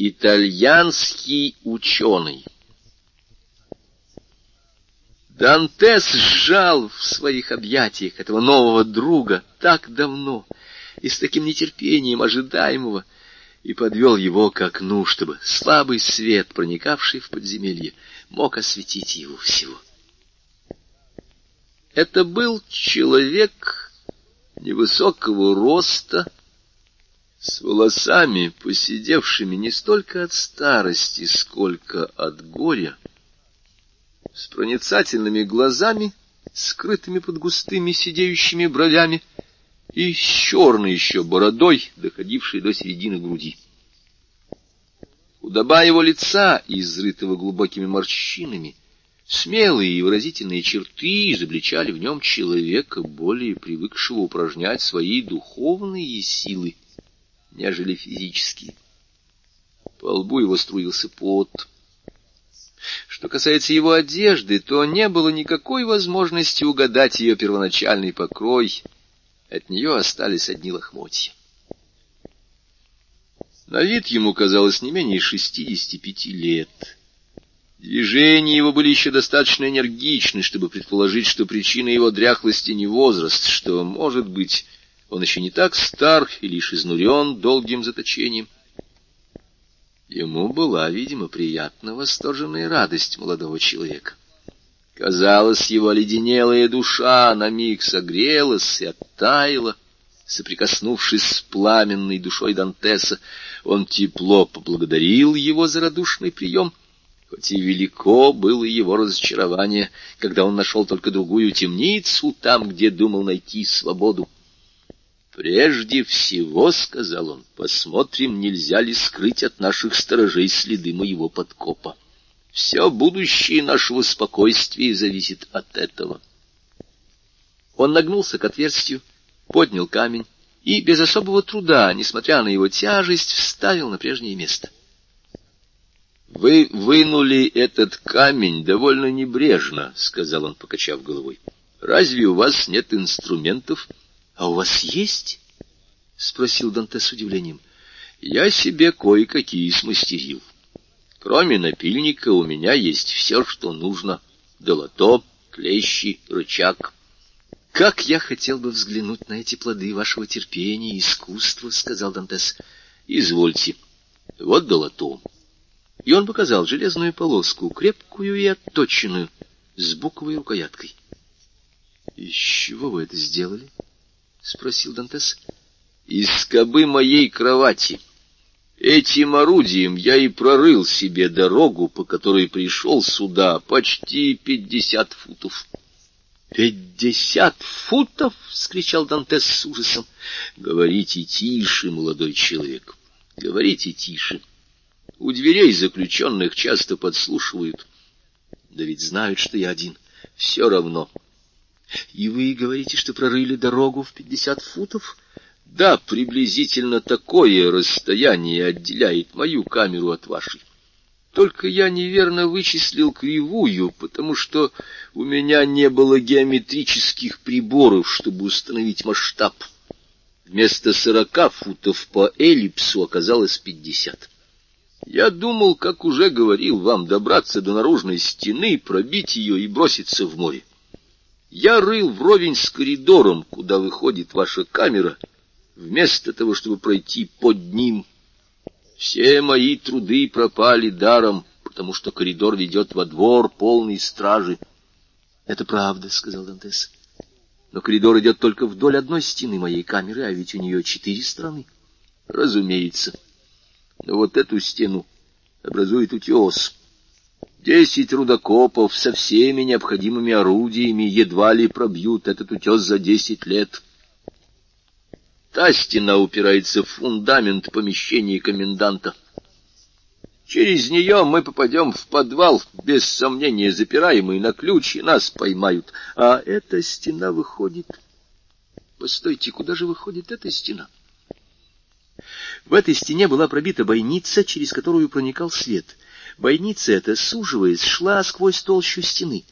Итальянский ученый. Дантес сжал в своих объятиях этого нового друга так давно и с таким нетерпением ожидаемого, и подвел его к окну, чтобы слабый свет, проникавший в подземелье, мог осветить его всего. Это был человек невысокого роста, с волосами, посидевшими не столько от старости, сколько от горя, с проницательными глазами, скрытыми под густыми сидеющими бровями, и с черной еще бородой, доходившей до середины груди. Худоба его лица, изрытого глубокими морщинами, смелые и выразительные черты изобличали в нем человека, более привыкшего упражнять свои духовные силы нежели физические. По лбу его струился пот. Что касается его одежды, то не было никакой возможности угадать ее первоначальный покрой. От нее остались одни лохмотья. На вид ему казалось не менее шестидесяти пяти лет. Движения его были еще достаточно энергичны, чтобы предположить, что причина его дряхлости не возраст, что, может быть, он еще не так стар и лишь изнурен долгим заточением. Ему была, видимо, приятна восторженная радость молодого человека. Казалось, его оледенелая душа на миг согрелась и оттаяла, соприкоснувшись с пламенной душой Дантеса. Он тепло поблагодарил его за радушный прием, хоть и велико было его разочарование, когда он нашел только другую темницу там, где думал найти свободу. «Прежде всего, — сказал он, — посмотрим, нельзя ли скрыть от наших сторожей следы моего подкопа. Все будущее нашего спокойствия зависит от этого». Он нагнулся к отверстию, поднял камень и без особого труда, несмотря на его тяжесть, вставил на прежнее место. «Вы вынули этот камень довольно небрежно», — сказал он, покачав головой. «Разве у вас нет инструментов?» — А у вас есть? — спросил Данте с удивлением. — Я себе кое-какие смастерил. Кроме напильника у меня есть все, что нужно. Долото, клещи, рычаг. — Как я хотел бы взглянуть на эти плоды вашего терпения и искусства, — сказал Дантес. — Извольте. Вот долото. И он показал железную полоску, крепкую и отточенную, с буковой рукояткой. — Из чего вы это сделали? —— спросил Дантес. — Из скобы моей кровати. Этим орудием я и прорыл себе дорогу, по которой пришел сюда, почти пятьдесят футов. — Пятьдесят футов! — скричал Дантес с ужасом. — Говорите тише, молодой человек, говорите тише. У дверей заключенных часто подслушивают. Да ведь знают, что я один. Все равно. — и вы говорите, что прорыли дорогу в пятьдесят футов? Да, приблизительно такое расстояние отделяет мою камеру от вашей. Только я неверно вычислил кривую, потому что у меня не было геометрических приборов, чтобы установить масштаб. Вместо сорока футов по эллипсу оказалось пятьдесят. Я думал, как уже говорил вам, добраться до наружной стены, пробить ее и броситься в море. Я рыл вровень с коридором, куда выходит ваша камера, вместо того, чтобы пройти под ним. Все мои труды пропали даром, потому что коридор ведет во двор, полный стражи. — Это правда, — сказал Дантес. — Но коридор идет только вдоль одной стены моей камеры, а ведь у нее четыре стороны. — Разумеется. Но вот эту стену образует утес — Десять рудокопов со всеми необходимыми орудиями едва ли пробьют этот утес за десять лет. Та стена упирается в фундамент помещения коменданта. Через нее мы попадем в подвал, без сомнения запираемый на ключ, и нас поймают. А эта стена выходит... Постойте, куда же выходит эта стена? В этой стене была пробита бойница, через которую проникал свет — Бойница эта, суживаясь, шла сквозь толщу стены.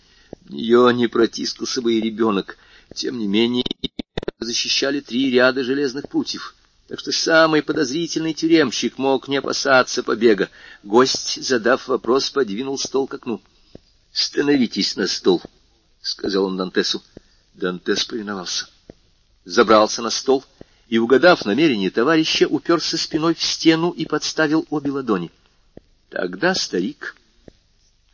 Ее не протискался бы и ребенок. Тем не менее, защищали три ряда железных прутьев. так что самый подозрительный тюремщик мог не опасаться побега. Гость, задав вопрос, подвинул стол к окну. — Становитесь на стол, — сказал он Дантесу. Дантес повиновался. Забрался на стол и, угадав намерение товарища, уперся спиной в стену и подставил обе ладони. Тогда старик,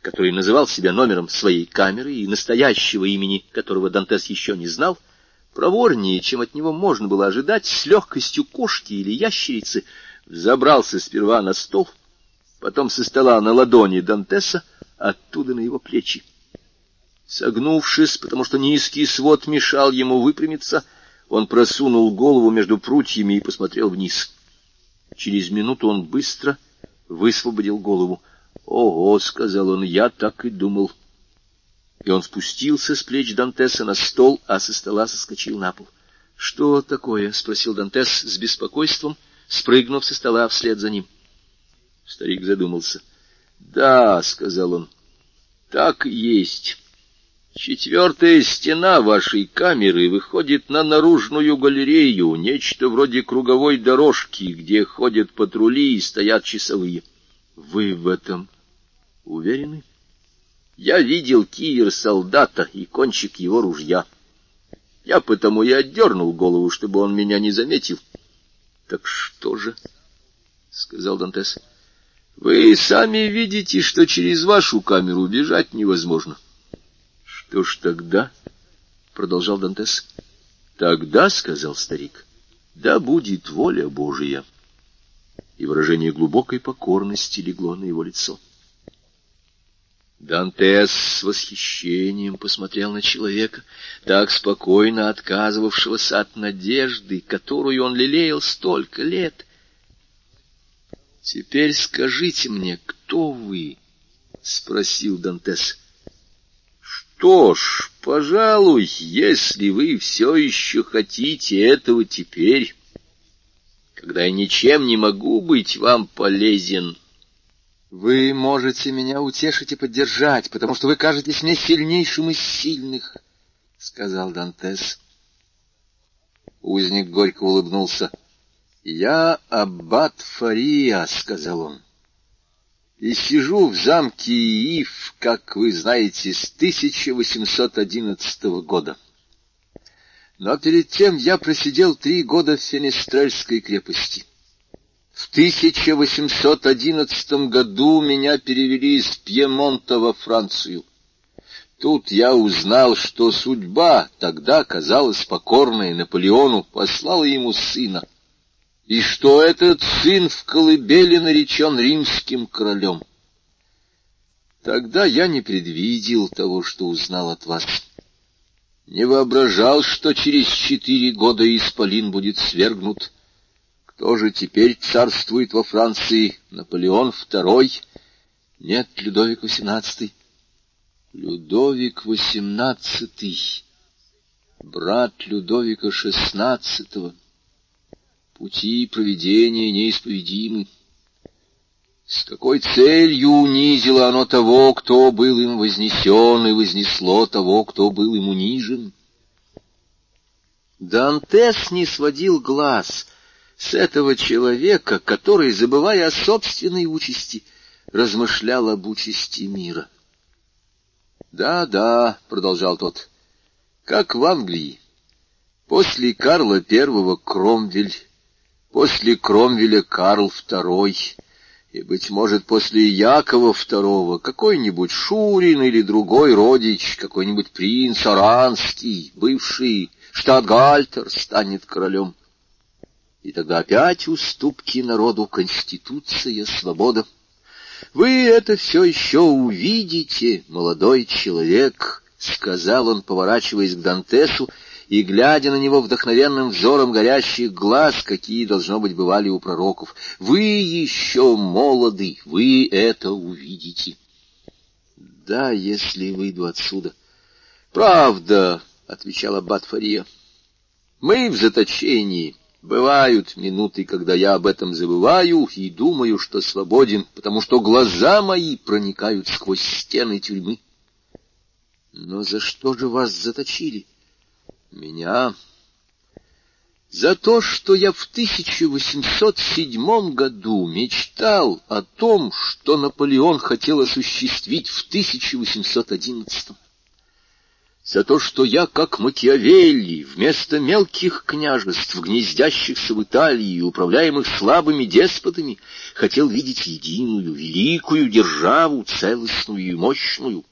который называл себя номером своей камеры и настоящего имени, которого Дантес еще не знал, — проворнее, чем от него можно было ожидать, с легкостью кошки или ящерицы, забрался сперва на стол, потом со стола на ладони Дантеса, оттуда на его плечи. Согнувшись, потому что низкий свод мешал ему выпрямиться, он просунул голову между прутьями и посмотрел вниз. Через минуту он быстро высвободил голову. «Ого!» — сказал он, — «я так и думал» и он спустился с плеч Дантеса на стол, а со стола соскочил на пол. — Что такое? — спросил Дантес с беспокойством, спрыгнув со стола вслед за ним. Старик задумался. — Да, — сказал он, — так и есть. Четвертая стена вашей камеры выходит на наружную галерею, нечто вроде круговой дорожки, где ходят патрули и стоят часовые. Вы в этом уверены? — я видел кивер солдата и кончик его ружья. Я потому и отдернул голову, чтобы он меня не заметил. — Так что же? — сказал Дантес. — Вы сами видите, что через вашу камеру бежать невозможно. — Что ж тогда? — продолжал Дантес. — Тогда, — сказал старик, — да будет воля Божия. И выражение глубокой покорности легло на его лицо. — Дантес с восхищением посмотрел на человека, так спокойно отказывавшегося от надежды, которую он лелеял столько лет. — Теперь скажите мне, кто вы? — спросил Дантес. — Что ж, пожалуй, если вы все еще хотите этого теперь, когда я ничем не могу быть вам полезен, — вы можете меня утешить и поддержать, потому что вы кажетесь мне сильнейшим из сильных, — сказал Дантес. Узник горько улыбнулся. — Я аббат Фария, — сказал он, — и сижу в замке Иив, как вы знаете, с 1811 года. Но перед тем я просидел три года в Фенестрельской крепости. — в 1811 году меня перевели из Пьемонта во Францию. Тут я узнал, что судьба, тогда казалась покорной Наполеону, послала ему сына, и что этот сын в колыбели наречен римским королем. Тогда я не предвидел того, что узнал от вас. Не воображал, что через четыре года Исполин будет свергнут, — кто же теперь царствует во Франции? Наполеон II? Нет, Людовик XVIII. Людовик XVIII, брат Людовика XVI. Пути проведения неисповедимы. С какой целью унизило оно того, кто был им вознесен, и вознесло того, кто был им унижен? Дантес не сводил глаз с этого человека, который, забывая о собственной участи, размышлял об участи мира. «Да, да», — продолжал тот, — «как в Англии. После Карла I Кромвель, после Кромвеля Карл II, и, быть может, после Якова II какой-нибудь Шурин или другой родич, какой-нибудь принц Оранский, бывший штатгальтер, станет королем. И тогда опять уступки народу, конституция, свобода. Вы это все еще увидите, молодой человек, — сказал он, поворачиваясь к Дантесу и глядя на него вдохновенным взором горящих глаз, какие, должно быть, бывали у пророков. Вы еще молоды, вы это увидите. Да, если выйду отсюда. Правда, — отвечала Батфария. Мы в заточении. Бывают минуты, когда я об этом забываю и думаю, что свободен, потому что глаза мои проникают сквозь стены тюрьмы. Но за что же вас заточили? Меня? за то, что я в 1807 году мечтал о том, что Наполеон хотел осуществить в 1811 за то, что я, как Макиавелли, вместо мелких княжеств, гнездящихся в Италии и управляемых слабыми деспотами, хотел видеть единую, великую державу, целостную и мощную,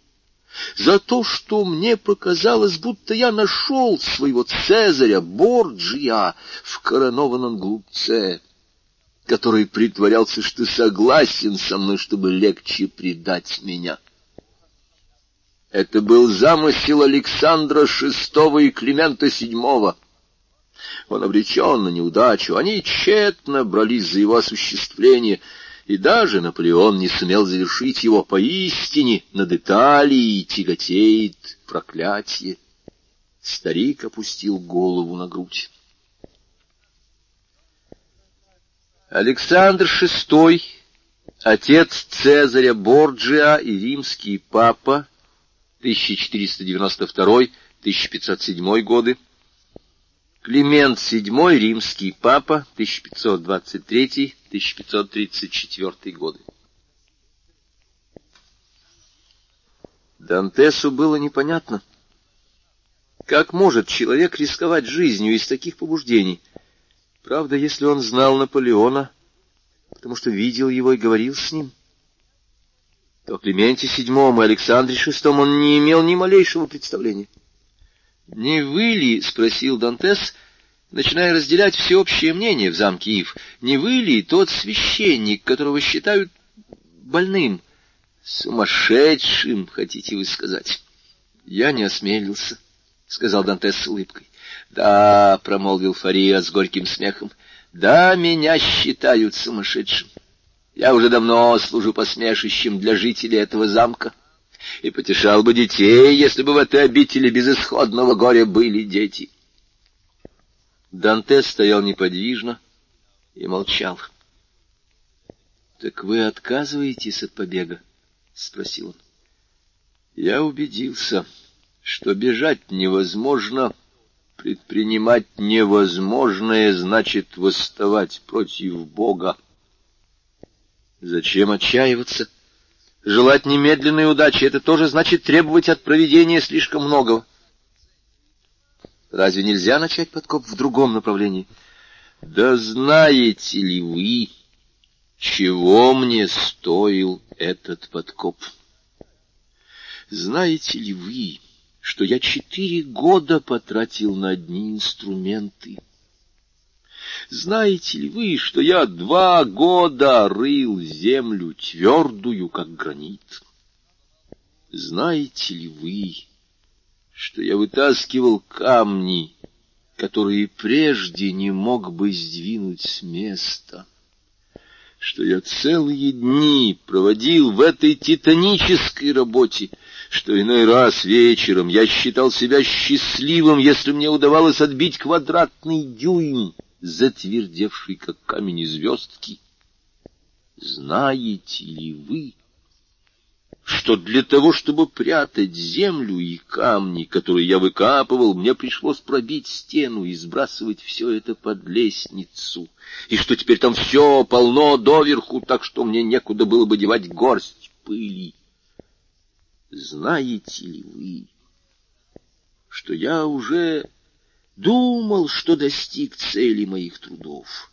за то, что мне показалось, будто я нашел своего Цезаря Борджия в коронованном глупце, который притворялся, что согласен со мной, чтобы легче предать меня. Это был замысел Александра VI и Климента VII. Он обречен на неудачу, они тщетно брались за его осуществление, и даже Наполеон не сумел завершить его поистине, над Италией тяготеет проклятие. Старик опустил голову на грудь. Александр VI, отец Цезаря Борджиа и римский папа, 1492-1507 годы, Климент VII, римский папа, 1523-1534 годы. Дантесу было непонятно, как может человек рисковать жизнью из таких побуждений. Правда, если он знал Наполеона, потому что видел его и говорил с ним — то о Клименте VII и Александре VI он не имел ни малейшего представления. «Не вы ли, — спросил Дантес, начиная разделять всеобщее мнение в замке Ив, — не вы ли тот священник, которого считают больным? Сумасшедшим, хотите вы сказать?» «Я не осмелился», — сказал Дантес с улыбкой. «Да, — промолвил Фария с горьким смехом, — да, меня считают сумасшедшим. Я уже давно служу посмешищем для жителей этого замка и потешал бы детей, если бы в этой обители безысходного горя были дети. Данте стоял неподвижно и молчал. — Так вы отказываетесь от побега? — спросил он. — Я убедился, что бежать невозможно, предпринимать невозможное значит восставать против Бога. Зачем отчаиваться? Желать немедленной удачи — это тоже значит требовать от проведения слишком многого. Разве нельзя начать подкоп в другом направлении? Да знаете ли вы, чего мне стоил этот подкоп? Знаете ли вы, что я четыре года потратил на одни инструменты? Знаете ли вы, что я два года рыл землю твердую, как гранит? Знаете ли вы, что я вытаскивал камни, которые прежде не мог бы сдвинуть с места? Что я целые дни проводил в этой титанической работе, что иной раз вечером я считал себя счастливым, если мне удавалось отбить квадратный дюйм затвердевший, как камень звездки. Знаете ли вы, что для того, чтобы прятать землю и камни, которые я выкапывал, мне пришлось пробить стену и сбрасывать все это под лестницу, и что теперь там все полно доверху, так что мне некуда было бы девать горсть пыли. Знаете ли вы, что я уже Думал, что достиг цели моих трудов.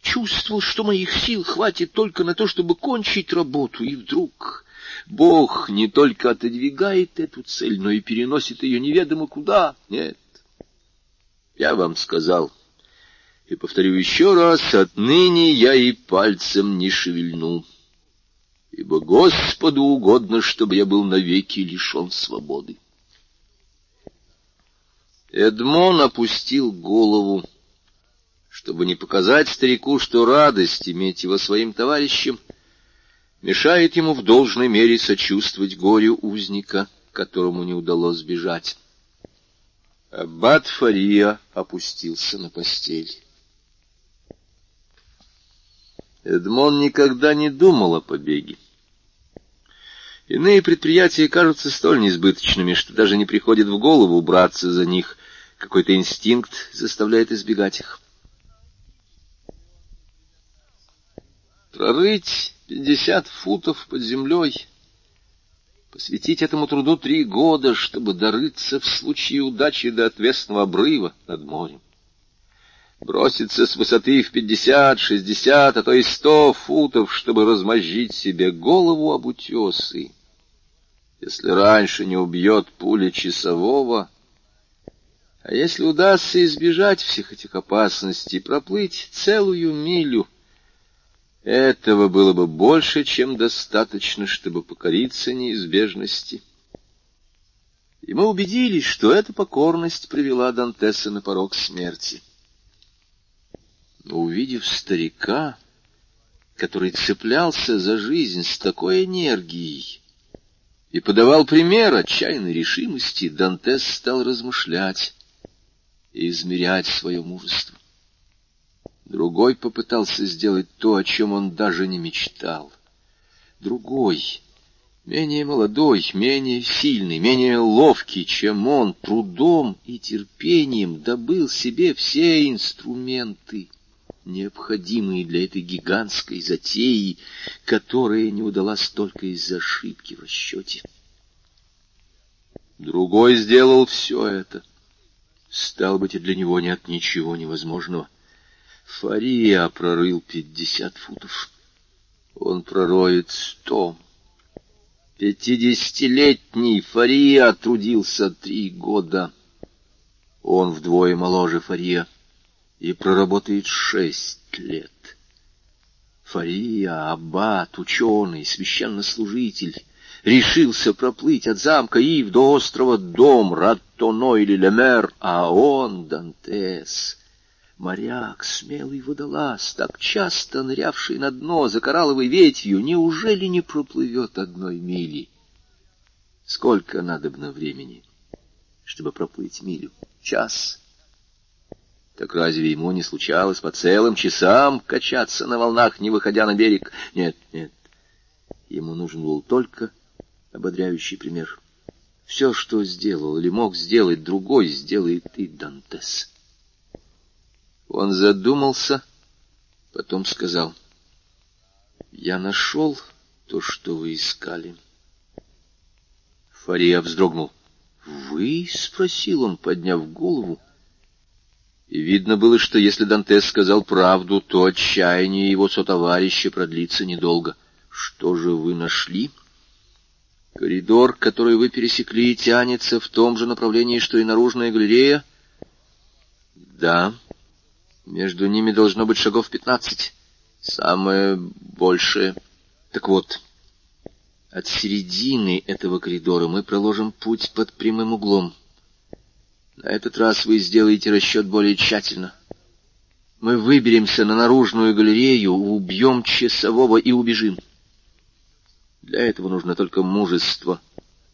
Чувствовал, что моих сил хватит только на то, чтобы кончить работу, и вдруг Бог не только отодвигает эту цель, но и переносит ее неведомо куда. Нет, я вам сказал, и повторю еще раз, отныне я и пальцем не шевельну, ибо Господу угодно, чтобы я был навеки лишен свободы. Эдмон опустил голову, чтобы не показать старику, что радость иметь его своим товарищем мешает ему в должной мере сочувствовать горю узника, которому не удалось сбежать. Аббат Фария опустился на постель. Эдмон никогда не думал о побеге. Иные предприятия кажутся столь несбыточными, что даже не приходит в голову браться за них, Какой-то инстинкт заставляет избегать их. Прорыть пятьдесят футов под землей, посвятить этому труду три года, чтобы дорыться в случае удачи до отвесного обрыва над морем броситься с высоты в пятьдесят, шестьдесят, а то и сто футов, чтобы размозжить себе голову об утесы. Если раньше не убьет пуля часового, а если удастся избежать всех этих опасностей, проплыть целую милю, этого было бы больше, чем достаточно, чтобы покориться неизбежности. И мы убедились, что эта покорность привела Дантеса на порог смерти но увидев старика, который цеплялся за жизнь с такой энергией и подавал пример отчаянной решимости, Дантес стал размышлять и измерять свое мужество. Другой попытался сделать то, о чем он даже не мечтал. Другой, менее молодой, менее сильный, менее ловкий, чем он, трудом и терпением добыл себе все инструменты — необходимые для этой гигантской затеи, которая не удалась только из-за ошибки в расчете. Другой сделал все это. Стал быть, и для него нет ничего невозможного. Фария прорыл пятьдесят футов. Он пророет сто. Пятидесятилетний Фария трудился три года. Он вдвое моложе Фария и проработает шесть лет. Фария, аббат, ученый, священнослужитель, решился проплыть от замка Ив до острова Дом, Раттоно или Лемер, а он, Дантес, моряк, смелый водолаз, так часто нырявший на дно за коралловой ветвью, неужели не проплывет одной мили? Сколько надобно времени, чтобы проплыть милю? Час? Так разве ему не случалось по целым часам качаться на волнах, не выходя на берег? Нет, нет. Ему нужен был только ободряющий пример. Все, что сделал или мог сделать другой, сделает и Дантес. Он задумался, потом сказал, «Я нашел то, что вы искали». Фария вздрогнул. «Вы?» — спросил он, подняв голову и видно было, что если Дантес сказал правду, то отчаяние его сотоварища продлится недолго. Что же вы нашли? Коридор, который вы пересекли, тянется в том же направлении, что и наружная галерея? Да. Между ними должно быть шагов пятнадцать. Самое большее. Так вот, от середины этого коридора мы проложим путь под прямым углом. На этот раз вы сделаете расчет более тщательно. Мы выберемся на наружную галерею, убьем часового и убежим. Для этого нужно только мужество.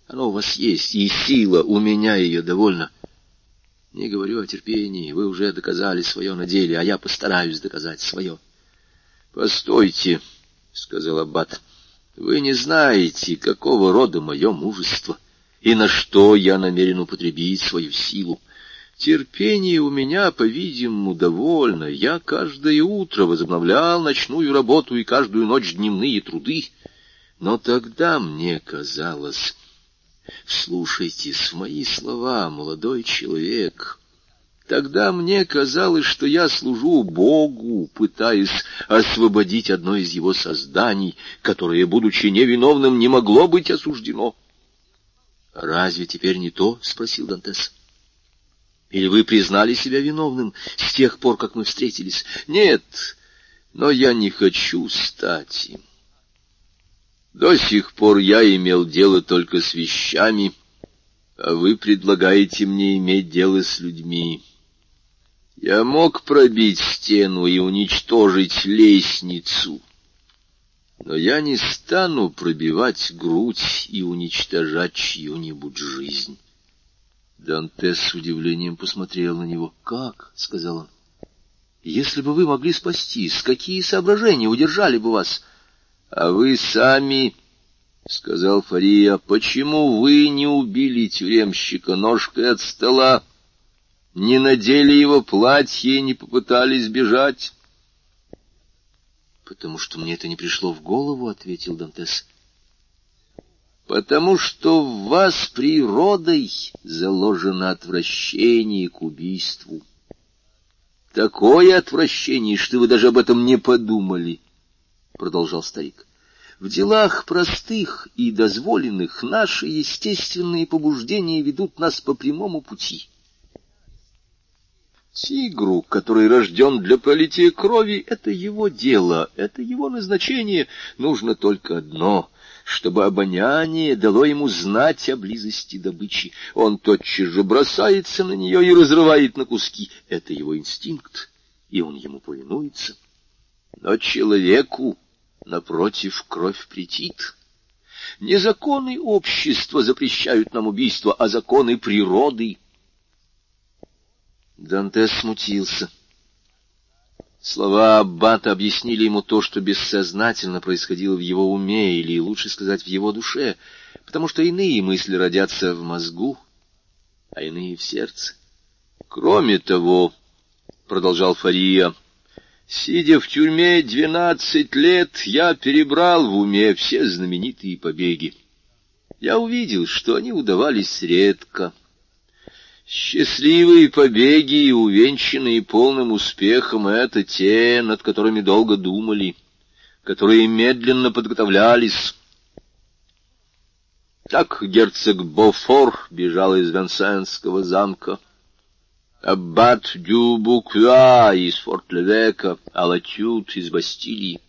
Оно у вас есть, и сила, у меня ее довольно. Не говорю о терпении, вы уже доказали свое на деле, а я постараюсь доказать свое. — Постойте, — сказал Аббат, — вы не знаете, какого рода мое мужество. — и на что я намерен употребить свою силу. Терпение у меня, по-видимому, довольно. Я каждое утро возобновлял ночную работу и каждую ночь дневные труды. Но тогда мне казалось... Вслушайтесь в мои слова, молодой человек. Тогда мне казалось, что я служу Богу, пытаясь освободить одно из его созданий, которое, будучи невиновным, не могло быть осуждено. «Разве теперь не то?» — спросил Дантес. «Или вы признали себя виновным с тех пор, как мы встретились?» «Нет, но я не хочу стать им. До сих пор я имел дело только с вещами, а вы предлагаете мне иметь дело с людьми. Я мог пробить стену и уничтожить лестницу» Но я не стану пробивать грудь и уничтожать чью-нибудь жизнь. Дантес с удивлением посмотрел на него. «Как?» — сказал он. «Если бы вы могли спастись, какие соображения удержали бы вас?» «А вы сами...» — сказал Фария. — Почему вы не убили тюремщика ножкой от стола? не надели его платье и не попытались бежать? — Потому что мне это не пришло в голову, — ответил Дантес. — Потому что в вас природой заложено отвращение к убийству. Такое отвращение, что вы даже об этом не подумали, — продолжал старик. В делах простых и дозволенных наши естественные побуждения ведут нас по прямому пути. Тигру, который рожден для пролития крови, это его дело, это его назначение. Нужно только одно — чтобы обоняние дало ему знать о близости добычи. Он тотчас же бросается на нее и разрывает на куски. Это его инстинкт, и он ему повинуется. Но человеку Напротив, кровь претит. Не законы общества запрещают нам убийство, а законы природы. Дантес смутился. Слова Аббата объяснили ему то, что бессознательно происходило в его уме, или, лучше сказать, в его душе, потому что иные мысли родятся в мозгу, а иные в сердце. Кроме того, — продолжал Фария, — Сидя в тюрьме двенадцать лет, я перебрал в уме все знаменитые побеги. Я увидел, что они удавались редко. Счастливые побеги, увенчанные полным успехом, — это те, над которыми долго думали, которые медленно подготовлялись. Так герцог Бофор бежал из Венсенского замка. Аббат дю Буква из Форт-Левека, Алатют из Бастилии.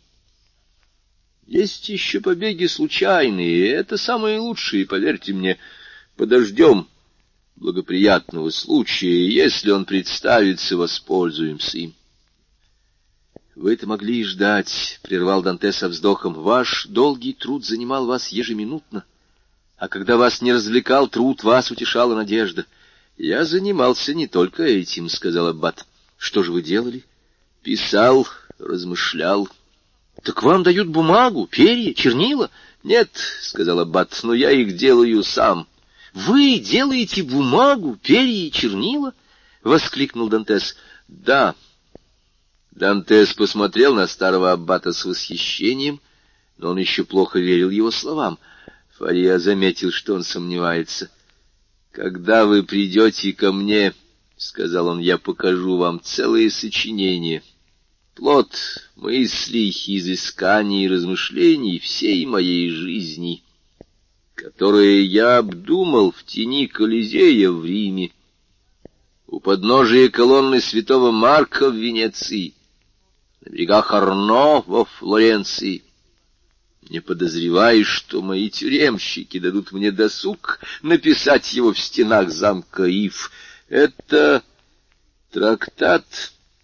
Есть еще побеги случайные, это самые лучшие, поверьте мне. Подождем благоприятного случая, если он представится, воспользуемся им. Вы это могли и ждать, — прервал Данте со вздохом. Ваш долгий труд занимал вас ежеминутно, а когда вас не развлекал труд, вас утешала надежда — я занимался не только этим, — сказал Аббат. Что же вы делали? Писал, размышлял. Так вам дают бумагу, перья, чернила? Нет, — сказал Аббат, — но я их делаю сам. Вы делаете бумагу, перья и чернила? — воскликнул Дантес. Да. Дантес посмотрел на старого Аббата с восхищением, но он еще плохо верил его словам. Фария заметил, что он сомневается. — когда вы придете ко мне, — сказал он, — я покажу вам целые сочинения, плод мыслей, изысканий и размышлений всей моей жизни, которые я обдумал в тени Колизея в Риме, у подножия колонны святого Марка в Венеции, на берегах Арно во Флоренции, не подозреваешь, что мои тюремщики дадут мне досуг написать его в стенах замка Ив. Это трактат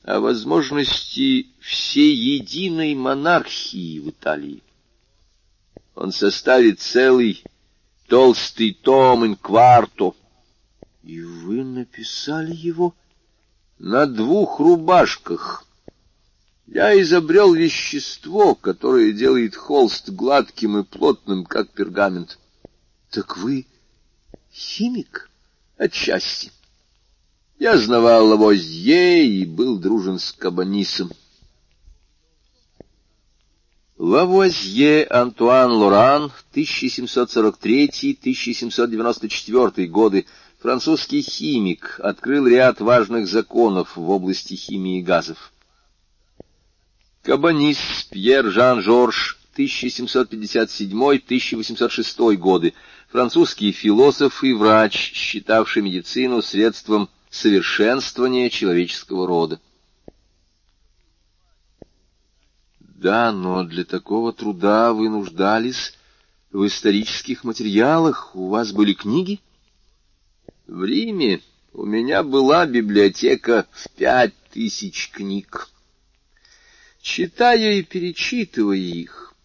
о возможности всеединой монархии в Италии. Он составит целый толстый том инкварто. И вы написали его на двух рубашках, я изобрел вещество, которое делает холст гладким и плотным, как пергамент. Так вы химик? Отчасти. Я знавал Лавозье и был дружен с Кабанисом. Лавуазье Антуан Лоран, 1743-1794 годы, французский химик, открыл ряд важных законов в области химии газов. Кабанис Пьер Жан Жорж, 1757-1806 годы, французский философ и врач, считавший медицину средством совершенствования человеческого рода. Да, но для такого труда вы нуждались в исторических материалах, у вас были книги? В Риме у меня была библиотека в пять тысяч книг. Читая и перечитывая их,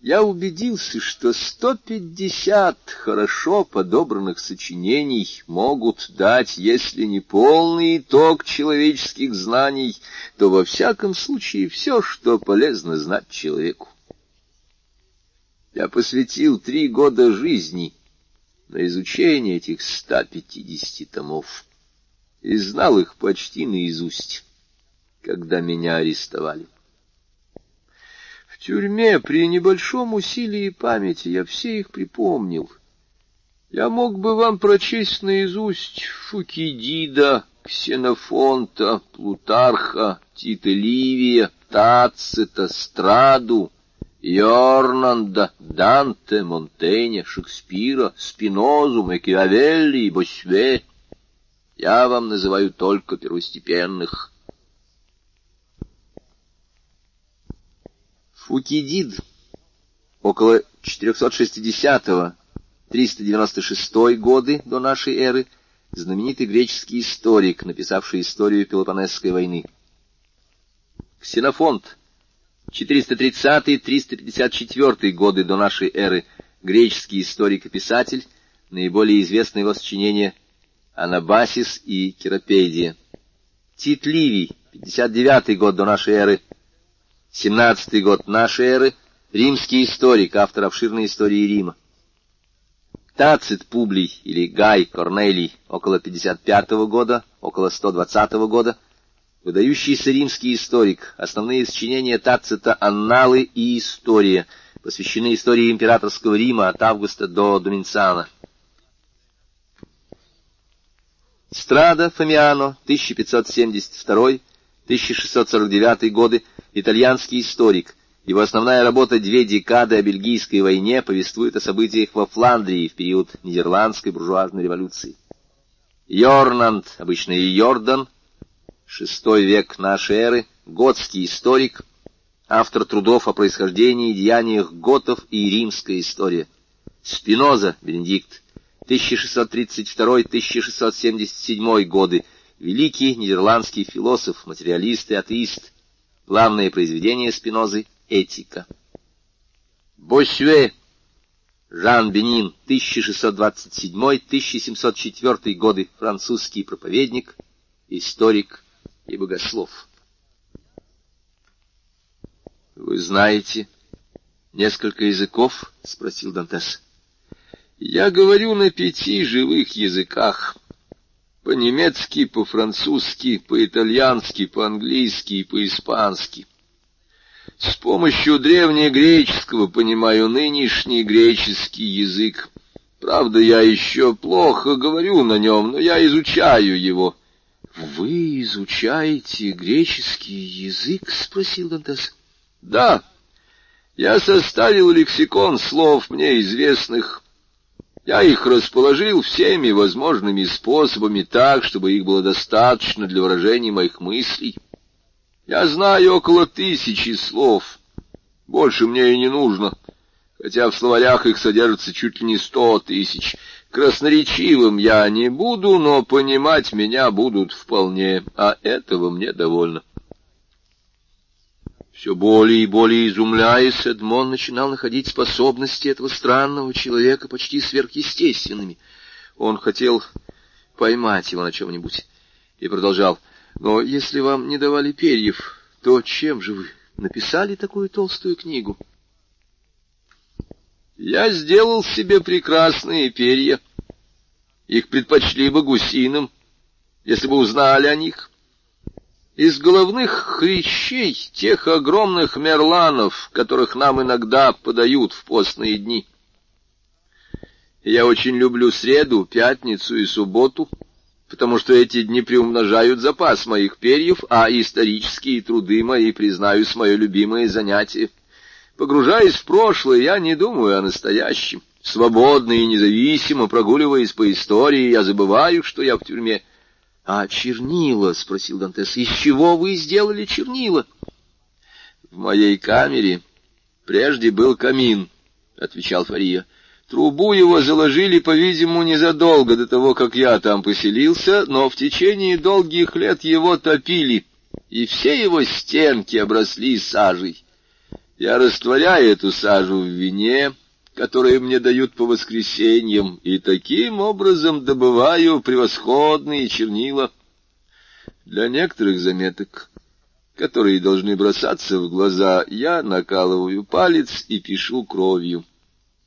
я убедился, что сто пятьдесят хорошо подобранных сочинений могут дать, если не полный итог человеческих знаний, то во всяком случае все, что полезно знать человеку. Я посвятил три года жизни на изучение этих ста пятидесяти томов. и знал их почти наизусть, когда меня арестовали. Тюрьме при небольшом усилии памяти я все их припомнил. Я мог бы вам прочесть наизусть Фукидида, Ксенофонта, Плутарха, Тита Ливия, Тацита, Страду, Йорнанда, Данте, Монтейне, Шекспира, Спинозу, Макиавелли и Босве. Я вам называю только первостепенных. Фукидид около 460-396 годы до нашей эры, знаменитый греческий историк, написавший историю Пелопонесской войны. Ксенофонт 430-354 годы до нашей эры, греческий историк и писатель, наиболее известны его сочинения «Анабасис» и «Керапедия». Тит Ливий, 59 год до нашей эры, 17 год нашей эры, римский историк, автор обширной истории Рима. Тацит Публий или Гай Корнелий около 55 года, около 120 года, выдающийся римский историк, основные сочинения Тацита «Анналы» и «История», посвящены истории императорского Рима от Августа до Доминциана. Страда Фомиано, 1572 1649 годы, итальянский историк. Его основная работа «Две декады о Бельгийской войне» повествует о событиях во Фландрии в период Нидерландской буржуазной революции. Йорнанд, обычно Йордан, шестой век нашей эры, готский историк, автор трудов о происхождении и деяниях готов и римская история. Спиноза, Бенедикт, 1632-1677 годы, великий нидерландский философ, материалист и атеист, Главное произведение Спинозы — «Этика». Босюэ, Жан Бенин, 1627-1704 годы, французский проповедник, историк и богослов. — Вы знаете несколько языков? — спросил Дантес. — Я говорю на пяти живых языках. По-немецки, по-французски, по-итальянски, по-английски и по-испански. С помощью древнегреческого понимаю нынешний греческий язык. Правда, я еще плохо говорю на нем, но я изучаю его. — Вы изучаете греческий язык? — спросил Дантес. — Да. Я составил лексикон слов мне известных я их расположил всеми возможными способами так, чтобы их было достаточно для выражения моих мыслей. Я знаю около тысячи слов. Больше мне и не нужно, хотя в словарях их содержится чуть ли не сто тысяч. Красноречивым я не буду, но понимать меня будут вполне, а этого мне довольно. Все более и более изумляясь, Эдмон начинал находить способности этого странного человека почти сверхъестественными. Он хотел поймать его на чем-нибудь и продолжал. «Но если вам не давали перьев, то чем же вы написали такую толстую книгу?» «Я сделал себе прекрасные перья. Их предпочли бы гусиным, если бы узнали о них» из головных хрящей тех огромных мерланов, которых нам иногда подают в постные дни. Я очень люблю среду, пятницу и субботу, потому что эти дни приумножают запас моих перьев, а исторические труды мои, признаюсь, мое любимое занятие. Погружаясь в прошлое, я не думаю о настоящем. Свободно и независимо прогуливаясь по истории, я забываю, что я в тюрьме. — А чернила? — спросил Дантес. — Из чего вы сделали чернила? — В моей камере прежде был камин, — отвечал Фария. Трубу его заложили, по-видимому, незадолго до того, как я там поселился, но в течение долгих лет его топили, и все его стенки обросли сажей. Я растворяю эту сажу в вине, которые мне дают по воскресеньям, и таким образом добываю превосходные чернила. Для некоторых заметок, которые должны бросаться в глаза, я накалываю палец и пишу кровью.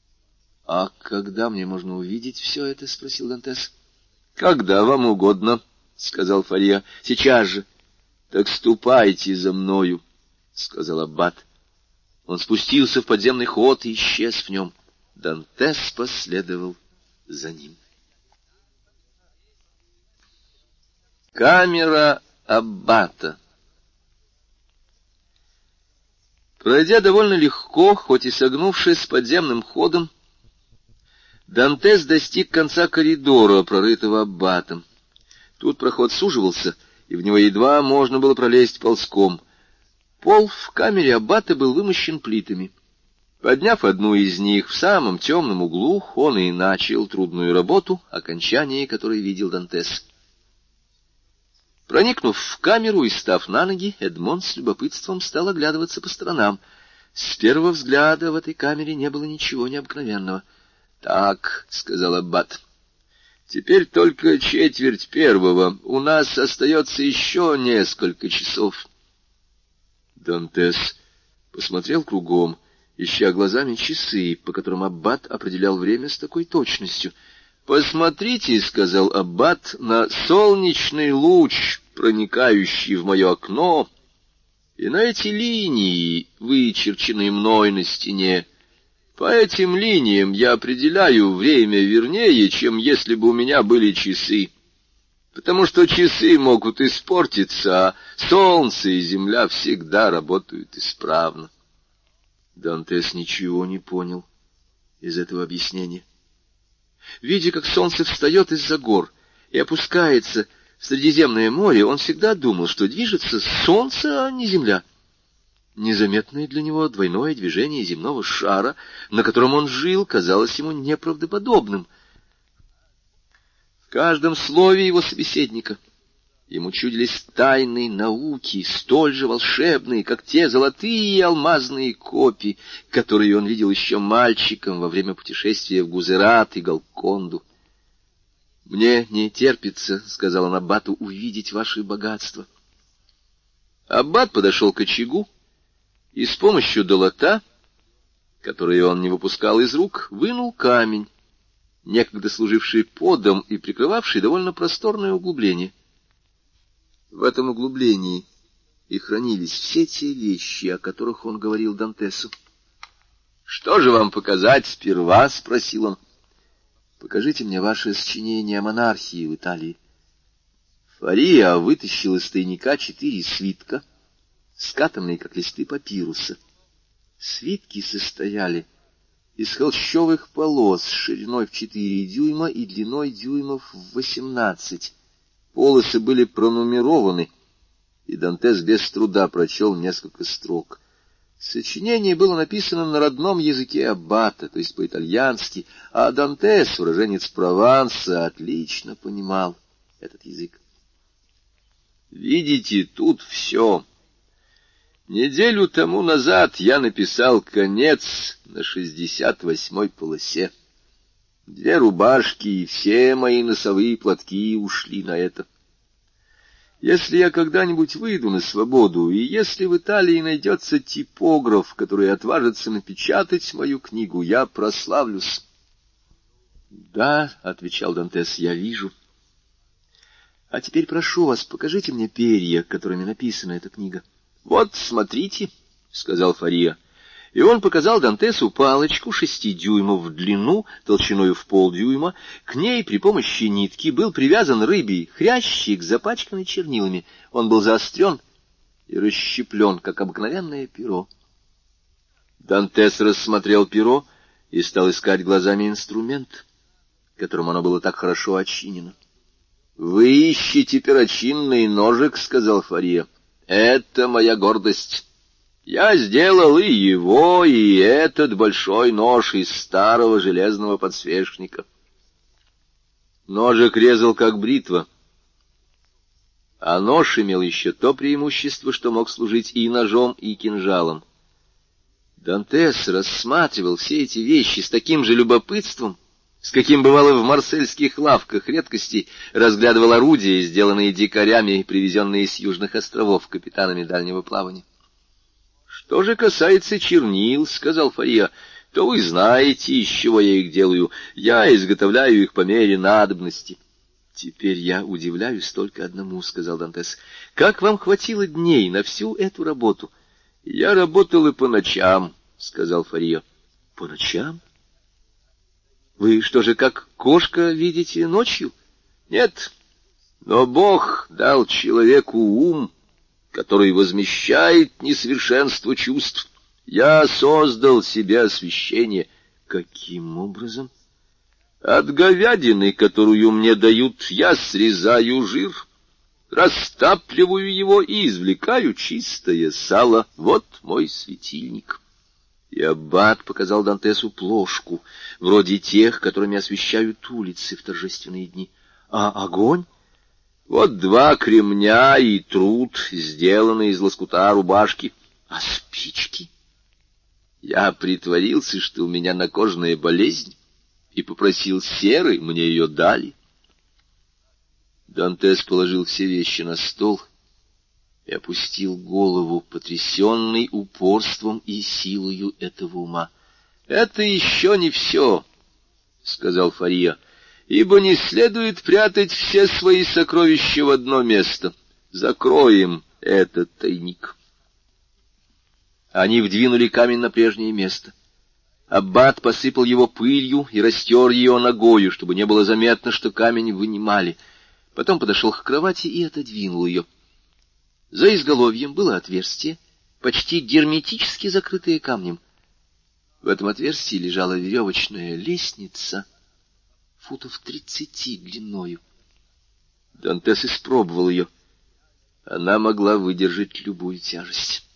— А когда мне можно увидеть все это? — спросил Дантес. — Когда вам угодно, — сказал Фария. — Сейчас же. — Так ступайте за мною, — сказал Аббат. Он спустился в подземный ход и исчез в нем. Дантес последовал за ним. Камера Аббата Пройдя довольно легко, хоть и согнувшись подземным ходом, Дантес достиг конца коридора, прорытого аббатом. Тут проход суживался, и в него едва можно было пролезть ползком. Пол в камере аббата был вымощен плитами. Подняв одну из них в самом темном углу, он и начал трудную работу, окончание которой видел Дантес. Проникнув в камеру и став на ноги, Эдмонд с любопытством стал оглядываться по сторонам. С первого взгляда в этой камере не было ничего необыкновенного. — Так, — сказал Аббат, — теперь только четверть первого. У нас остается еще несколько часов. Дантес посмотрел кругом, ища глазами часы, по которым Аббат определял время с такой точностью — «Посмотрите», — сказал Аббат, — «на солнечный луч, проникающий в мое окно, и на эти линии, вычерченные мной на стене. По этим линиям я определяю время вернее, чем если бы у меня были часы, потому что часы могут испортиться, а солнце и земля всегда работают исправно». Дантес ничего не понял из этого объяснения. Видя, как солнце встает из-за гор и опускается в Средиземное море, он всегда думал, что движется солнце, а не земля. Незаметное для него двойное движение земного шара, на котором он жил, казалось ему неправдоподобным. В каждом слове его собеседника — Ему чудились тайны науки, столь же волшебные, как те золотые и алмазные копии, которые он видел еще мальчиком во время путешествия в Гузерат и Галконду. «Мне не терпится, — сказал он Аббату, — увидеть ваши богатства». Аббат подошел к очагу и с помощью долота, который он не выпускал из рук, вынул камень, некогда служивший подом и прикрывавший довольно просторное углубление. В этом углублении и хранились все те вещи, о которых он говорил Дантесу. — Что же вам показать сперва? — спросил он. — Покажите мне ваше сочинение о монархии в Италии. Фария вытащил из тайника четыре свитка, скатанные, как листы папируса. Свитки состояли из холщовых полос шириной в четыре дюйма и длиной дюймов в восемнадцать. Полосы были пронумерованы, и Дантес без труда прочел несколько строк. Сочинение было написано на родном языке аббата, то есть по-итальянски, а Дантес, уроженец Прованса, отлично понимал этот язык. «Видите, тут все. Неделю тому назад я написал конец на шестьдесят восьмой полосе. Две рубашки и все мои носовые платки ушли на это. Если я когда-нибудь выйду на свободу, и если в Италии найдется типограф, который отважится напечатать мою книгу, я прославлюсь. — Да, — отвечал Дантес, — я вижу. — А теперь прошу вас, покажите мне перья, которыми написана эта книга. — Вот, смотрите, — сказал Фария. — и он показал Дантесу палочку шести дюймов в длину, толщиной в полдюйма. К ней при помощи нитки был привязан рыбий хрящик, запачканный чернилами. Он был заострен и расщеплен, как обыкновенное перо. Дантес рассмотрел перо и стал искать глазами инструмент, которым оно было так хорошо очинено. — Вы ищете перочинный ножик, — сказал Фария. — Это моя гордость. Я сделал и его, и этот большой нож из старого железного подсвечника. Ножик резал, как бритва. А нож имел еще то преимущество, что мог служить и ножом, и кинжалом. Дантес рассматривал все эти вещи с таким же любопытством, с каким бывало в марсельских лавках редкостей, разглядывал орудия, сделанные дикарями, привезенные с южных островов капитанами дальнего плавания. Что же касается чернил, — сказал Фария, — то вы знаете, из чего я их делаю. Я изготовляю их по мере надобности. Теперь я удивляюсь только одному, — сказал Дантес. — Как вам хватило дней на всю эту работу? — Я работал и по ночам, — сказал Фарио. — По ночам? Вы что же, как кошка видите ночью? — Нет, но Бог дал человеку ум, который возмещает несовершенство чувств. Я создал себе освещение. Каким образом? От говядины, которую мне дают, я срезаю жир, растапливаю его и извлекаю чистое сало. Вот мой светильник. И аббат показал Дантесу плошку, вроде тех, которыми освещают улицы в торжественные дни. А огонь? Вот два кремня и труд, сделанный из лоскута рубашки. А спички? Я притворился, что у меня накожная болезнь, и попросил серы, мне ее дали. Дантес положил все вещи на стол и опустил голову, потрясенный упорством и силою этого ума. — Это еще не все, — сказал Фария, — ибо не следует прятать все свои сокровища в одно место. Закроем этот тайник. Они вдвинули камень на прежнее место. Аббат посыпал его пылью и растер ее ногою, чтобы не было заметно, что камень вынимали. Потом подошел к кровати и отодвинул ее. За изголовьем было отверстие, почти герметически закрытое камнем. В этом отверстии лежала веревочная лестница, футов тридцати длиною. Дантес испробовал ее. Она могла выдержать любую тяжесть.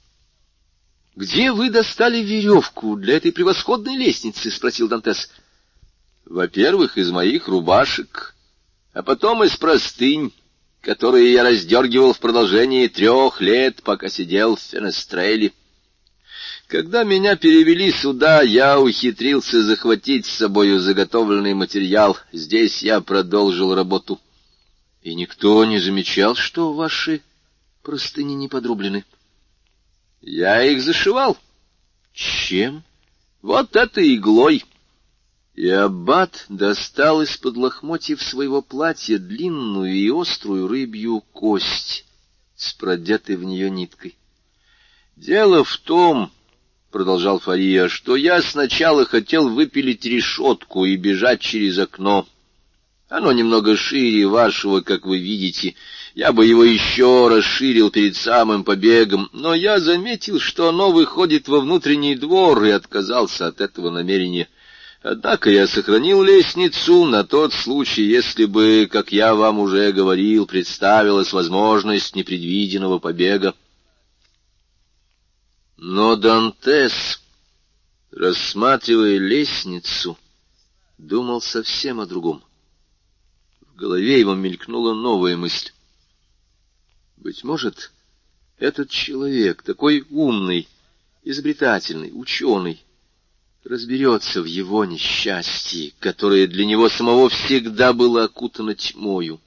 — Где вы достали веревку для этой превосходной лестницы? — спросил Дантес. — Во-первых, из моих рубашек, а потом из простынь, которые я раздергивал в продолжении трех лет, пока сидел в Фенестреле. Когда меня перевели сюда, я ухитрился захватить с собою заготовленный материал. Здесь я продолжил работу. И никто не замечал, что ваши простыни не подрублены. — я их зашивал. Чем? Вот этой иглой. И аббат достал из-под лохмотьев своего платья длинную и острую рыбью кость с продетой в нее ниткой. Дело в том, — продолжал Фария, — что я сначала хотел выпилить решетку и бежать через окно. Оно немного шире вашего, как вы видите, — я бы его еще расширил перед самым побегом, но я заметил, что оно выходит во внутренний двор и отказался от этого намерения. Однако я сохранил лестницу на тот случай, если бы, как я вам уже говорил, представилась возможность непредвиденного побега. Но Дантес, рассматривая лестницу, думал совсем о другом. В голове его мелькнула новая мысль. Быть может, этот человек, такой умный, изобретательный, ученый, разберется в его несчастье, которое для него самого всегда было окутано тьмою.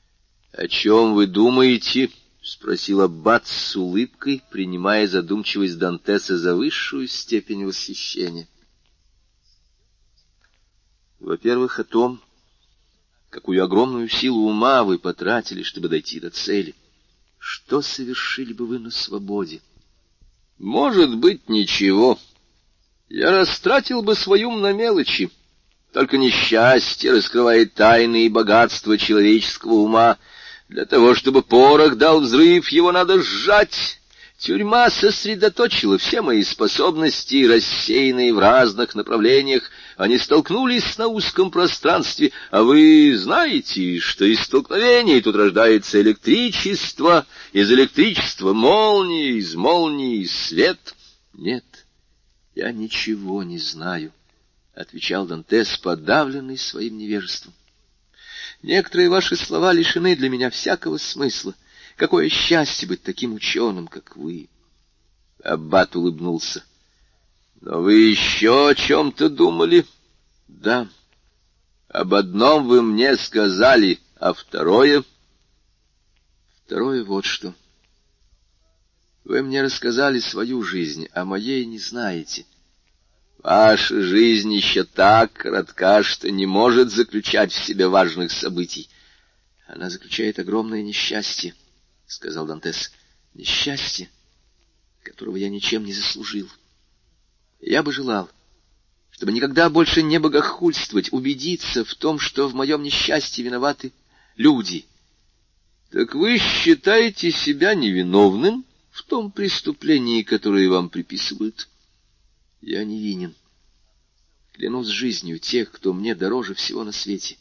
— О чем вы думаете? — спросил Аббат с улыбкой, принимая задумчивость Дантеса за высшую степень восхищения. — Во-первых, о том, какую огромную силу ума вы потратили, чтобы дойти до цели. Что совершили бы вы на свободе? Может быть, ничего. Я растратил бы свою на мелочи. Только несчастье раскрывает тайны и богатства человеческого ума. Для того, чтобы порох дал взрыв, его надо сжать. Тюрьма сосредоточила все мои способности, рассеянные в разных направлениях. Они столкнулись на узком пространстве, а вы знаете, что из столкновений тут рождается электричество, из электричества молнии, из молнии свет. Нет, я ничего не знаю, — отвечал Дантес, подавленный своим невежеством. Некоторые ваши слова лишены для меня всякого смысла. Какое счастье быть таким ученым, как вы! Аббат улыбнулся. — Но вы еще о чем-то думали? — Да. — Об одном вы мне сказали, а второе? — Второе вот что. Вы мне рассказали свою жизнь, а моей не знаете. Ваша жизнь еще так коротка, что не может заключать в себе важных событий. Она заключает огромное несчастье, — сказал Дантес. Несчастье, которого я ничем не заслужил. Я бы желал, чтобы никогда больше не богохульствовать, убедиться в том, что в моем несчастье виноваты люди. Так вы считаете себя невиновным в том преступлении, которое вам приписывают? Я невинен. Клянусь жизнью тех, кто мне дороже всего на свете.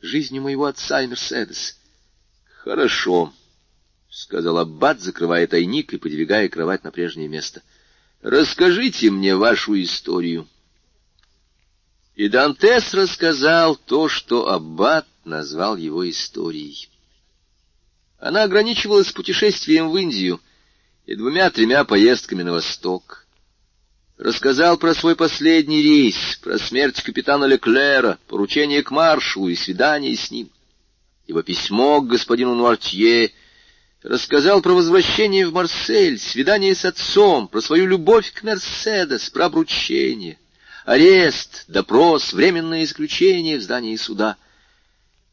Жизнью моего отца и Мерседес. — Хорошо, — сказал Аббат, закрывая тайник и подвигая кровать на прежнее место. — Расскажите мне вашу историю. И Дантес рассказал то, что Аббат назвал его историей. Она ограничивалась путешествием в Индию и двумя-тремя поездками на восток рассказал про свой последний рейс, про смерть капитана Леклера, поручение к маршалу и свидание с ним, его письмо к господину Нуартье, рассказал про возвращение в Марсель, свидание с отцом, про свою любовь к Мерседес, про обручение, арест, допрос, временное исключение в здании суда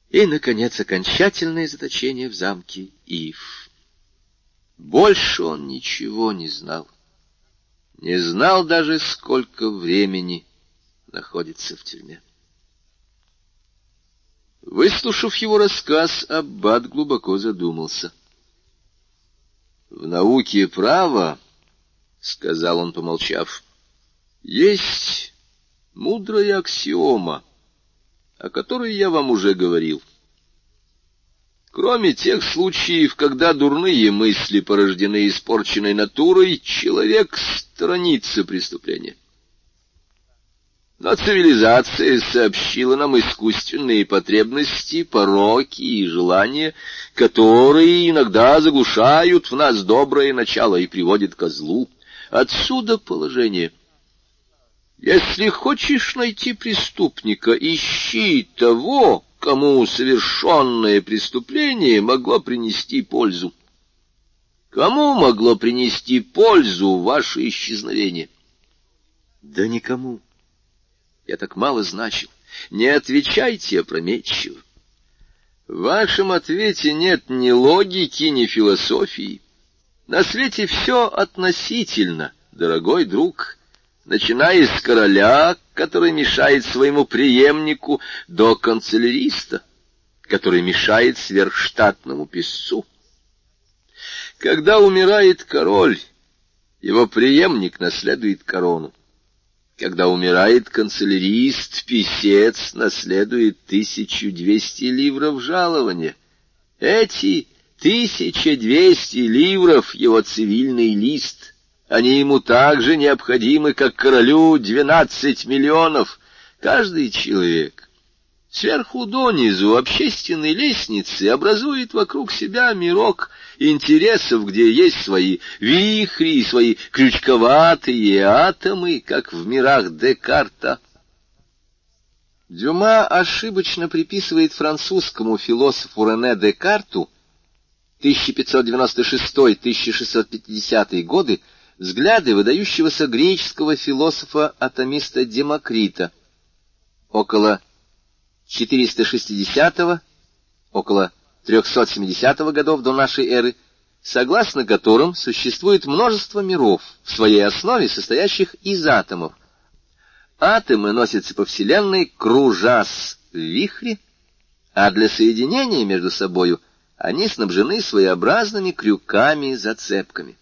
и, наконец, окончательное заточение в замке Ив. Больше он ничего не знал не знал даже, сколько времени находится в тюрьме. Выслушав его рассказ, Аббат глубоко задумался. «В науке права, — сказал он, помолчав, — есть мудрая аксиома, о которой я вам уже говорил. Кроме тех случаев, когда дурные мысли порождены испорченной натурой, человек сторонится преступления. Но цивилизация сообщила нам искусственные потребности, пороки и желания, которые иногда заглушают в нас доброе начало и приводят ко злу. Отсюда положение. Если хочешь найти преступника, ищи того, кому совершенное преступление могло принести пользу. Кому могло принести пользу ваше исчезновение? Да никому. Я так мало значил. Не отвечайте опрометчиво. В вашем ответе нет ни логики, ни философии. На свете все относительно, дорогой друг начиная с короля, который мешает своему преемнику, до канцеляриста, который мешает сверхштатному писцу. Когда умирает король, его преемник наследует корону. Когда умирает канцелярист, писец наследует 1200 ливров жалования. Эти 1200 ливров — его цивильный лист — они ему так же необходимы, как королю двенадцать миллионов. Каждый человек сверху донизу общественной лестницы образует вокруг себя мирок интересов, где есть свои вихри и свои крючковатые атомы, как в мирах Декарта. Дюма ошибочно приписывает французскому философу Рене Декарту 1596-1650 годы взгляды выдающегося греческого философа-атомиста Демокрита около 460 около 370 годов до нашей эры, согласно которым существует множество миров, в своей основе состоящих из атомов. Атомы носятся по Вселенной, кружась в вихре, а для соединения между собою они снабжены своеобразными крюками-зацепками.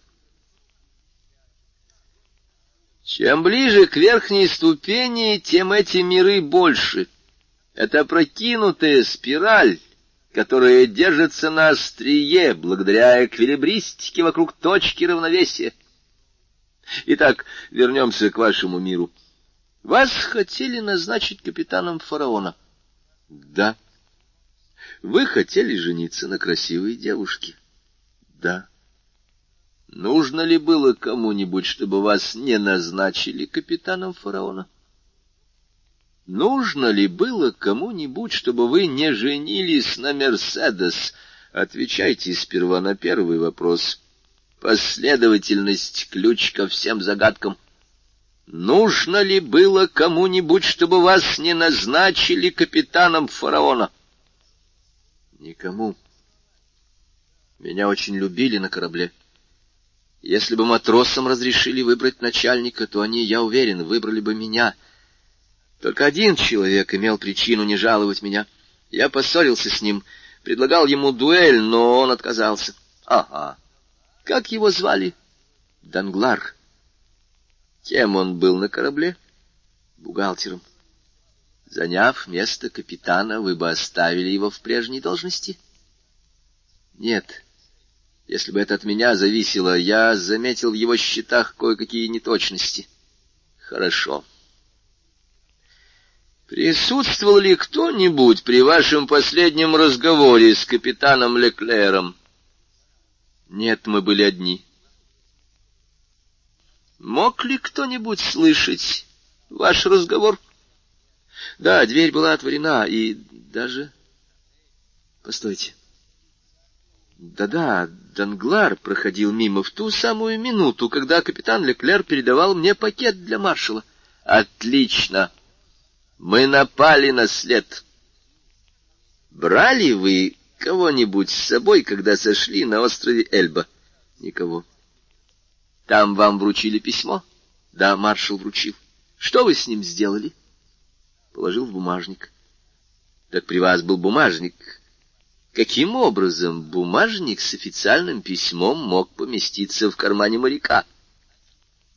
Чем ближе к верхней ступени, тем эти миры больше. Это прокинутая спираль, которая держится на острие, благодаря эквилибристике вокруг точки равновесия. Итак, вернемся к вашему миру. Вас хотели назначить капитаном фараона. Да. Вы хотели жениться на красивой девушке. Да. Нужно ли было кому-нибудь, чтобы вас не назначили капитаном фараона? Нужно ли было кому-нибудь, чтобы вы не женились на Мерседес? Отвечайте сперва на первый вопрос. Последовательность — ключ ко всем загадкам. Нужно ли было кому-нибудь, чтобы вас не назначили капитаном фараона? Никому. Меня очень любили на корабле. Если бы матросам разрешили выбрать начальника, то они, я уверен, выбрали бы меня. Только один человек имел причину не жаловать меня. Я поссорился с ним, предлагал ему дуэль, но он отказался. Ага. Как его звали? Данглар. Кем он был на корабле? Бухгалтером. Заняв место капитана, вы бы оставили его в прежней должности? Нет. Если бы это от меня зависело, я заметил в его счетах кое-какие неточности. Хорошо. Присутствовал ли кто-нибудь при вашем последнем разговоре с капитаном Леклером? Нет, мы были одни. Мог ли кто-нибудь слышать ваш разговор? Да, дверь была отворена, и даже... Постойте. Да-да, Данглар проходил мимо в ту самую минуту, когда капитан Леклер передавал мне пакет для маршала. Отлично. Мы напали на след. Брали вы кого-нибудь с собой, когда сошли на острове Эльба? Никого. Там вам вручили письмо? Да, маршал вручил. Что вы с ним сделали? — положил в бумажник. Так при вас был бумажник. Каким образом бумажник с официальным письмом мог поместиться в кармане моряка?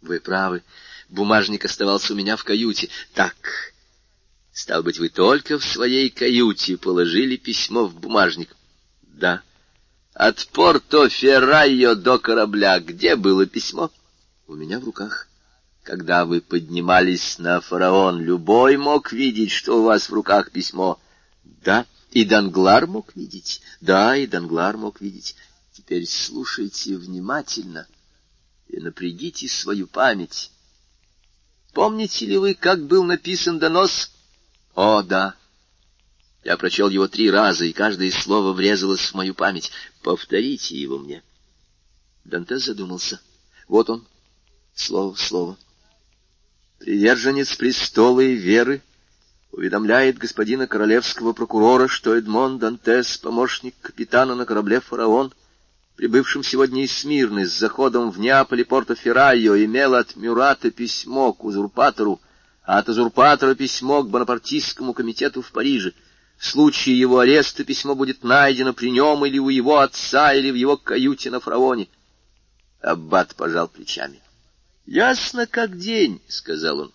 Вы правы, бумажник оставался у меня в каюте. Так, стал быть, вы только в своей каюте положили письмо в бумажник? Да. От Порто-Феррайо до корабля где было письмо? У меня в руках. Когда вы поднимались на фараон, любой мог видеть, что у вас в руках письмо. Да, и Данглар мог видеть. Да, и Данглар мог видеть. Теперь слушайте внимательно и напрягите свою память. Помните ли вы, как был написан донос? О, да. Я прочел его три раза, и каждое слово врезалось в мою память. Повторите его мне. Дантес задумался. Вот он, слово в слово. Приверженец престола и веры уведомляет господина королевского прокурора, что Эдмон Дантес, помощник капитана на корабле «Фараон», прибывшим сегодня из Смирны с заходом в Неаполь и Порто-Феррайо, имел от Мюрата письмо к узурпатору, а от узурпатора письмо к Бонапартийскому комитету в Париже. В случае его ареста письмо будет найдено при нем или у его отца, или в его каюте на фараоне. Аббат пожал плечами. — Ясно как день, — сказал он.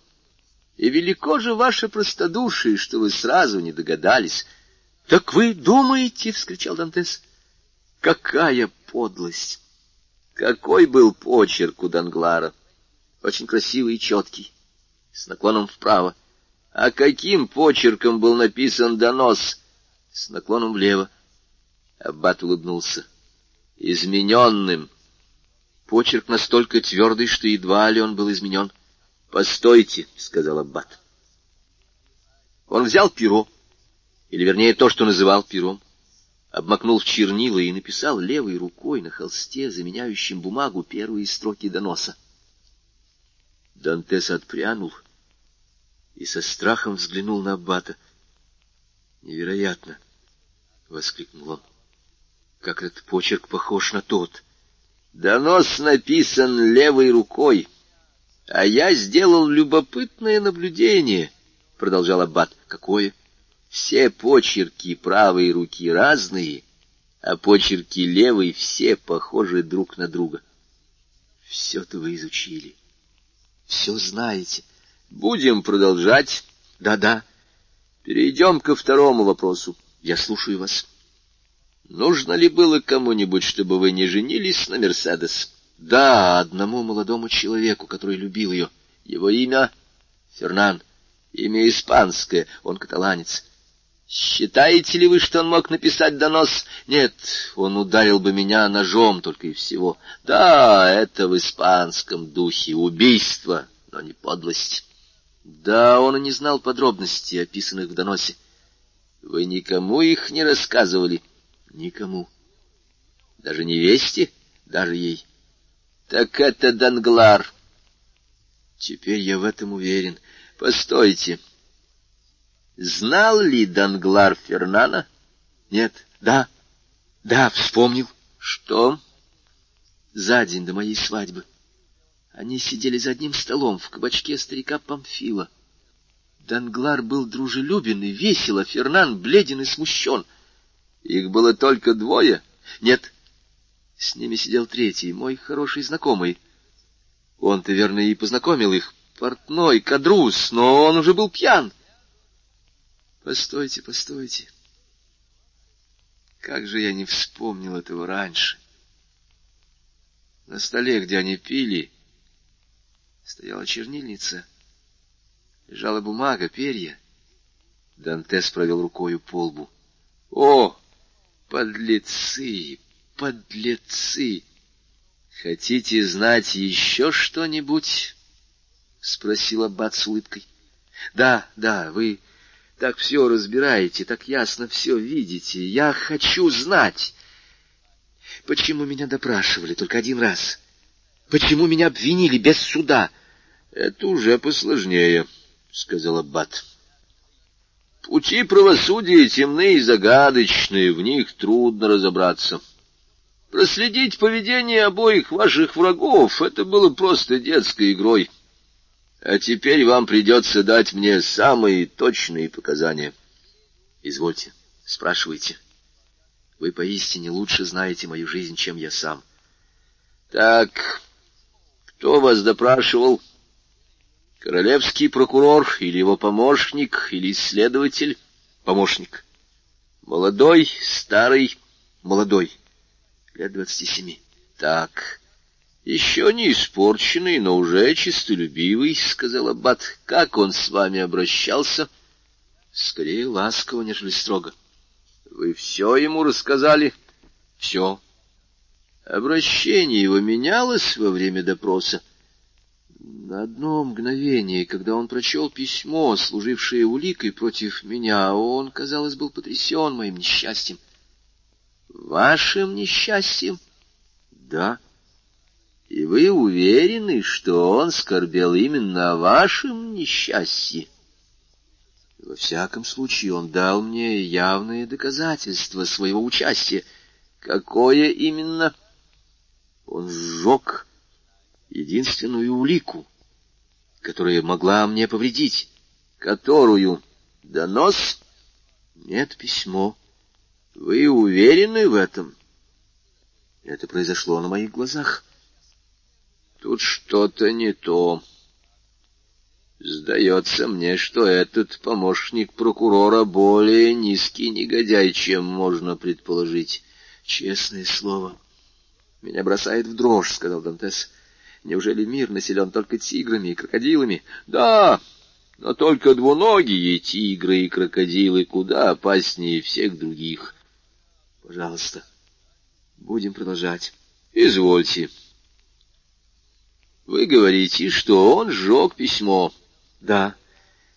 И велико же ваше простодушие, что вы сразу не догадались. — Так вы думаете, — вскричал Дантес, — какая подлость! Какой был почерк у Данглара! Очень красивый и четкий, с наклоном вправо. А каким почерком был написан донос? С наклоном влево. Аббат улыбнулся. Измененным, Почерк настолько твердый, что едва ли он был изменен. — Постойте, — сказал Аббат. Он взял перо, или, вернее, то, что называл пером, обмакнул в чернила и написал левой рукой на холсте, заменяющем бумагу, первые строки доноса. Дантес отпрянул и со страхом взглянул на Аббата. «Невероятно!» — воскликнул он. «Как этот почерк похож на тот!» Донос написан левой рукой, а я сделал любопытное наблюдение, — продолжал Аббат. — Какое? Все почерки правой руки разные, а почерки левой все похожи друг на друга. Все-то вы изучили, все знаете. Будем продолжать. Да-да. Перейдем ко второму вопросу. Я слушаю вас. — Нужно ли было кому-нибудь, чтобы вы не женились на Мерседес? Да, одному молодому человеку, который любил ее. Его имя Фернан. Имя испанское, он каталанец. Считаете ли вы, что он мог написать донос? Нет, он ударил бы меня ножом только и всего. Да, это в испанском духе убийство, но не подлость. Да, он и не знал подробностей, описанных в доносе. Вы никому их не рассказывали. — Никому. Даже невесте, даже ей. Так это Данглар. Теперь я в этом уверен. Постойте. Знал ли Данглар Фернана? Нет, да, да, вспомнил. Что? За день до моей свадьбы. Они сидели за одним столом в кабачке старика Памфила. Данглар был дружелюбен и весел, а Фернан бледен и смущен. Их было только двое? Нет, с ними сидел третий, мой хороший знакомый. Он-то, верно, и познакомил их. Портной, кадрус, но он уже был пьян. Постойте, постойте. Как же я не вспомнил этого раньше. На столе, где они пили, стояла чернильница. Лежала бумага, перья. Дантес провел рукою по лбу. О, подлецы, подлецы! Хотите знать еще что-нибудь? — спросил Аббат с улыбкой. — Да, да, вы так все разбираете, так ясно все видите. Я хочу знать, почему меня допрашивали только один раз. Почему меня обвинили без суда? — Это уже посложнее, — сказал Аббат. — Пути правосудия темны и загадочные, в них трудно разобраться. Проследить поведение обоих ваших врагов — это было просто детской игрой. — а теперь вам придется дать мне самые точные показания. Извольте, спрашивайте. Вы поистине лучше знаете мою жизнь, чем я сам. Так, кто вас допрашивал? Королевский прокурор или его помощник, или исследователь? Помощник. Молодой, старый? Молодой. Лет двадцати семи. Так, еще не испорченный, но уже чистолюбивый, — сказал Аббат. — Как он с вами обращался? — Скорее ласково, нежели строго. — Вы все ему рассказали? — Все. Обращение его менялось во время допроса. На одно мгновение, когда он прочел письмо, служившее уликой против меня, он, казалось, был потрясен моим несчастьем. — Вашим несчастьем? — Да. — и вы уверены, что он скорбел именно о вашем несчастье? Во всяком случае, он дал мне явные доказательства своего участия. Какое именно? Он сжег единственную улику, которая могла мне повредить. Которую? Донос? Нет, письмо. Вы уверены в этом? Это произошло на моих глазах. Тут что-то не то. Сдается мне, что этот помощник прокурора более низкий негодяй, чем можно предположить. Честное слово. Меня бросает в дрожь, — сказал Дантес. Неужели мир населен только тиграми и крокодилами? Да, но только двуногие тигры и крокодилы куда опаснее всех других. Пожалуйста, будем продолжать. Извольте. — вы говорите, что он сжег письмо. Да.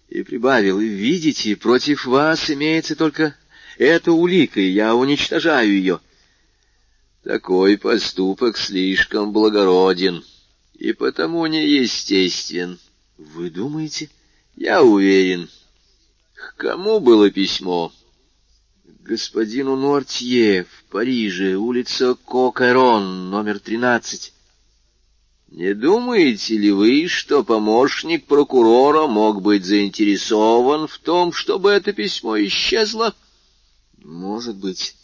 И прибавил, видите, против вас имеется только эта улика, и я уничтожаю ее. Такой поступок слишком благороден и потому неестествен. Вы думаете? Я уверен. К кому было письмо? Господину Нуартье в Париже, улица Кокерон, номер тринадцать. Не думаете ли вы, что помощник прокурора мог быть заинтересован в том, чтобы это письмо исчезло? Может быть.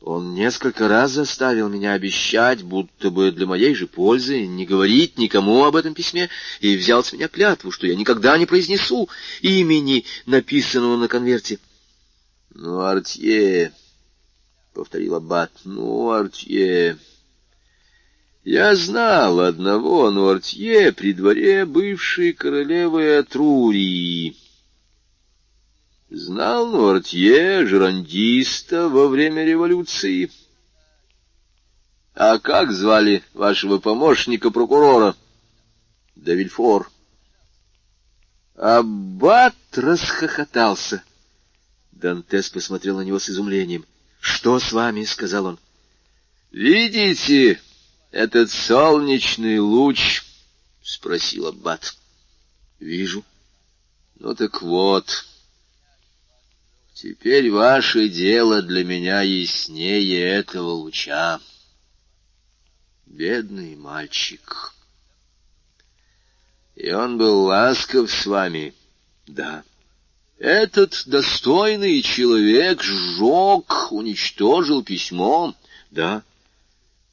Он несколько раз заставил меня обещать, будто бы для моей же пользы, не говорить никому об этом письме, и взял с меня клятву, что я никогда не произнесу имени, написанного на конверте. — Ну, Артье, — повторил Аббат, — ну, Артье... Я знал одного Нуартье при дворе бывшей королевы Атрурии. Знал Нуартье, жерандиста, во время революции. А как звали вашего помощника-прокурора? Давильфор. Аббат расхохотался. Дантес посмотрел на него с изумлением. — Что с вами? — сказал он. — Видите, этот солнечный луч? — спросил Аббат. — Вижу. — Ну так вот. Теперь ваше дело для меня яснее этого луча. Бедный мальчик. И он был ласков с вами. Да. Этот достойный человек сжег, уничтожил письмо. Да.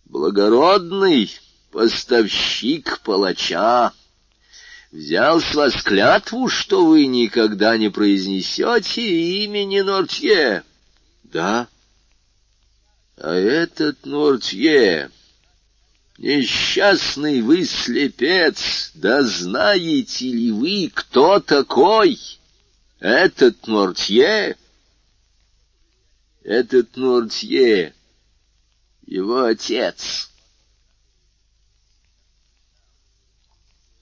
Благородный поставщик палача взял с вас клятву, что вы никогда не произнесете имени Нортье. Да. А этот Нортье, несчастный вы слепец, да знаете ли вы, кто такой этот Нортье? Этот Нортье, его отец —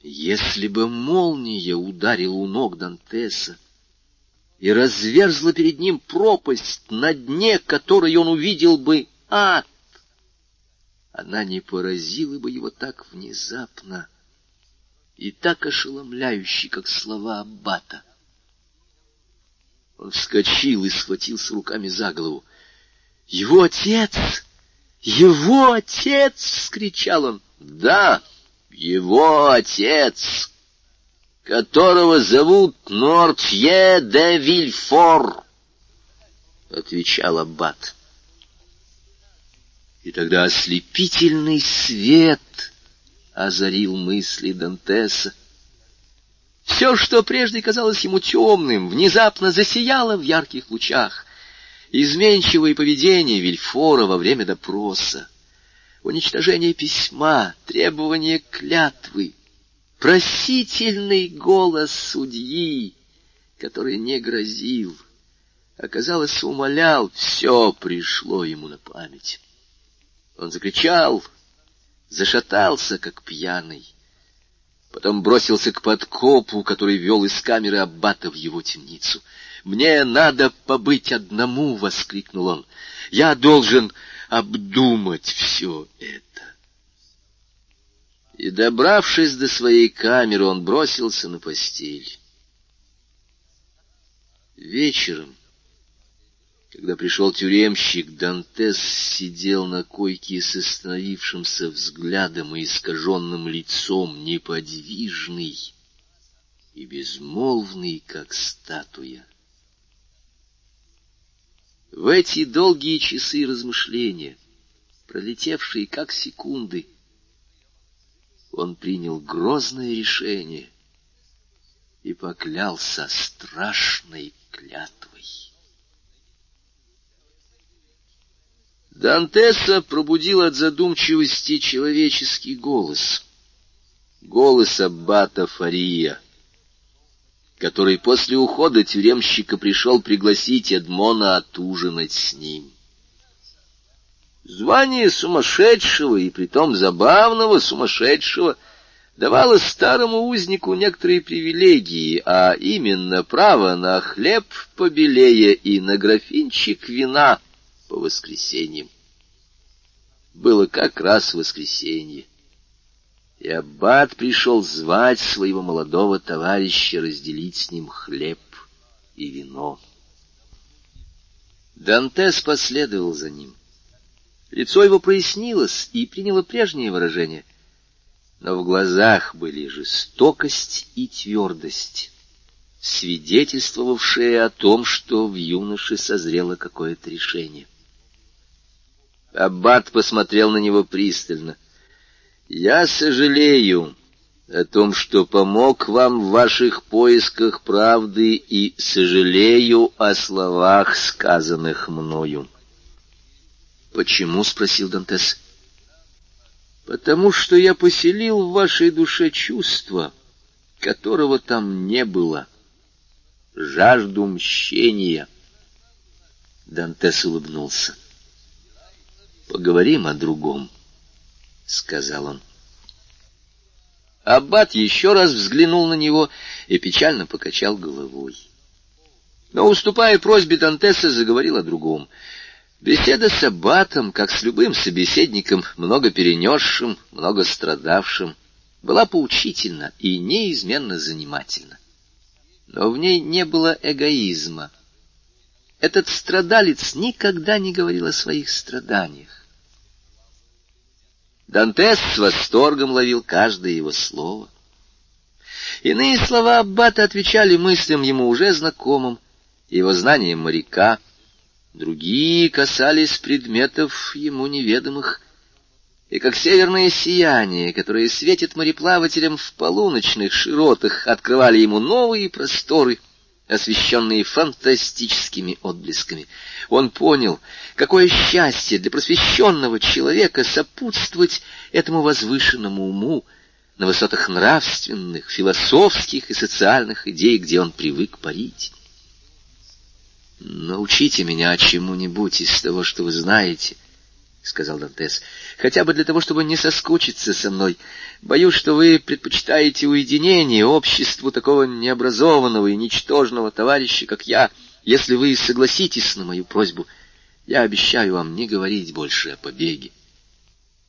Если бы молния ударила у ног Дантеса и разверзла перед ним пропасть, на дне которой он увидел бы ад, она не поразила бы его так внезапно и так ошеломляюще, как слова Аббата. Он вскочил и схватился руками за голову. «Его отец! Его отец!» — вскричал он. «Да!» его отец, которого зовут Нортье де Вильфор, — отвечал Аббат. И тогда ослепительный свет озарил мысли Дантеса. Все, что прежде казалось ему темным, внезапно засияло в ярких лучах. Изменчивое поведение Вильфора во время допроса, уничтожение письма, требование клятвы, просительный голос судьи, который не грозил, оказалось, умолял, все пришло ему на память. Он закричал, зашатался, как пьяный, потом бросился к подкопу, который вел из камеры аббата в его темницу. «Мне надо побыть одному!» — воскликнул он. «Я должен обдумать все это. И, добравшись до своей камеры, он бросился на постель. Вечером, когда пришел тюремщик, Дантес сидел на койке с остановившимся взглядом и искаженным лицом, неподвижный и безмолвный, как статуя. В эти долгие часы размышления, пролетевшие как секунды, он принял грозное решение и поклялся страшной клятвой. Дантеса пробудил от задумчивости человеческий голос. Голос аббата Фария — который после ухода тюремщика пришел пригласить Эдмона отужинать с ним. Звание сумасшедшего, и притом забавного сумасшедшего, давало старому узнику некоторые привилегии, а именно право на хлеб побелее и на графинчик вина по воскресеньям. Было как раз воскресенье и аббат пришел звать своего молодого товарища разделить с ним хлеб и вино. Дантес последовал за ним. Лицо его прояснилось и приняло прежнее выражение, но в глазах были жестокость и твердость, свидетельствовавшие о том, что в юноше созрело какое-то решение. Аббат посмотрел на него пристально. Я сожалею о том, что помог вам в ваших поисках правды и сожалею о словах, сказанных мною. «Почему?» — спросил Дантес. «Потому что я поселил в вашей душе чувство, которого там не было, жажду мщения». Дантес улыбнулся. «Поговорим о другом». — сказал он. Аббат еще раз взглянул на него и печально покачал головой. Но, уступая просьбе Дантеса, заговорил о другом. Беседа с Аббатом, как с любым собеседником, много перенесшим, много страдавшим, была поучительна и неизменно занимательна. Но в ней не было эгоизма. Этот страдалец никогда не говорил о своих страданиях. Дантес с восторгом ловил каждое его слово. Иные слова Аббата отвечали мыслям ему уже знакомым, его знанием моряка, другие касались предметов ему неведомых, и как северное сияние, которое светит мореплавателям в полуночных широтах, открывали ему новые просторы — освещенные фантастическими отблесками. Он понял, какое счастье для просвещенного человека сопутствовать этому возвышенному уму на высотах нравственных, философских и социальных идей, где он привык парить. «Научите меня чему-нибудь из того, что вы знаете», — сказал Дантес, — «хотя бы для того, чтобы не соскучиться со мной. Боюсь, что вы предпочитаете уединение обществу такого необразованного и ничтожного товарища, как я. Если вы согласитесь на мою просьбу, я обещаю вам не говорить больше о побеге».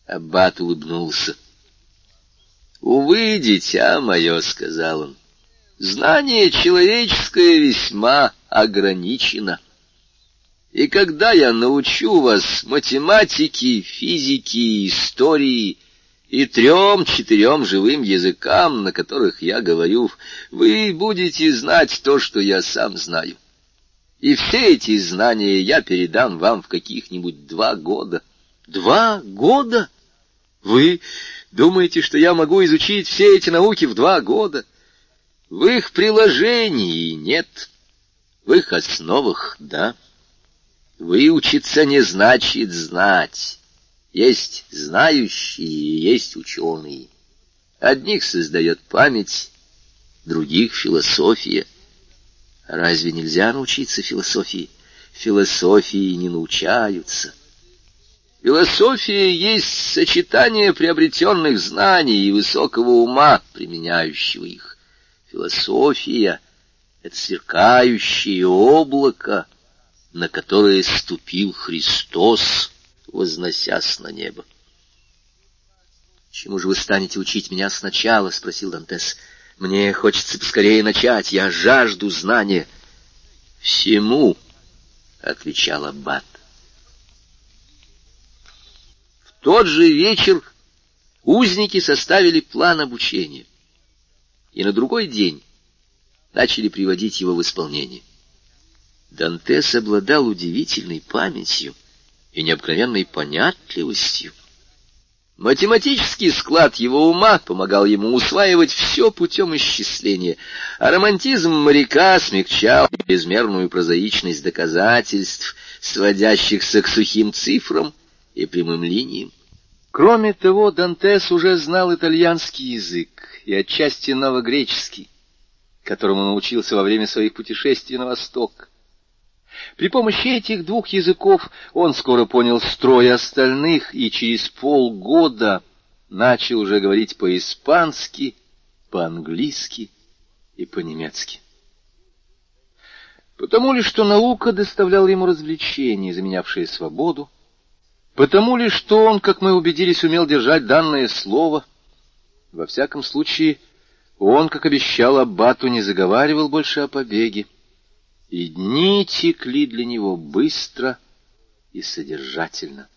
Аббат улыбнулся. «Увы, дитя мое», — сказал он, — «знание человеческое весьма ограничено». И когда я научу вас математике, физике, истории и трем-четырем живым языкам, на которых я говорю, вы будете знать то, что я сам знаю. И все эти знания я передам вам в каких-нибудь два года. Два года? Вы думаете, что я могу изучить все эти науки в два года? В их приложении нет, в их основах — да. Выучиться не значит знать. Есть знающие и есть ученые. Одних создает память, других — философия. Разве нельзя научиться философии? Философии не научаются. Философия есть сочетание приобретенных знаний и высокого ума, применяющего их. Философия — это сверкающее облако, на которое ступил Христос, возносясь на небо. «Чему же вы станете учить меня сначала?» — спросил Дантес. «Мне хочется поскорее начать, я жажду знания». «Всему», — отвечал Аббат. В тот же вечер узники составили план обучения, и на другой день начали приводить его в исполнение. Дантес обладал удивительной памятью и необыкновенной понятливостью. Математический склад его ума помогал ему усваивать все путем исчисления, а романтизм моряка смягчал безмерную прозаичность доказательств, сводящихся к сухим цифрам и прямым линиям. Кроме того, Дантес уже знал итальянский язык и отчасти новогреческий, которому научился во время своих путешествий на восток. При помощи этих двух языков он скоро понял строй остальных и через полгода начал уже говорить по-испански, по-английски и по-немецки. Потому ли, что наука доставляла ему развлечения, заменявшие свободу, потому ли, что он, как мы убедились, умел держать данное слово, во всяком случае, он, как обещал Аббату, не заговаривал больше о побеге, и дни текли для него быстро и содержательно.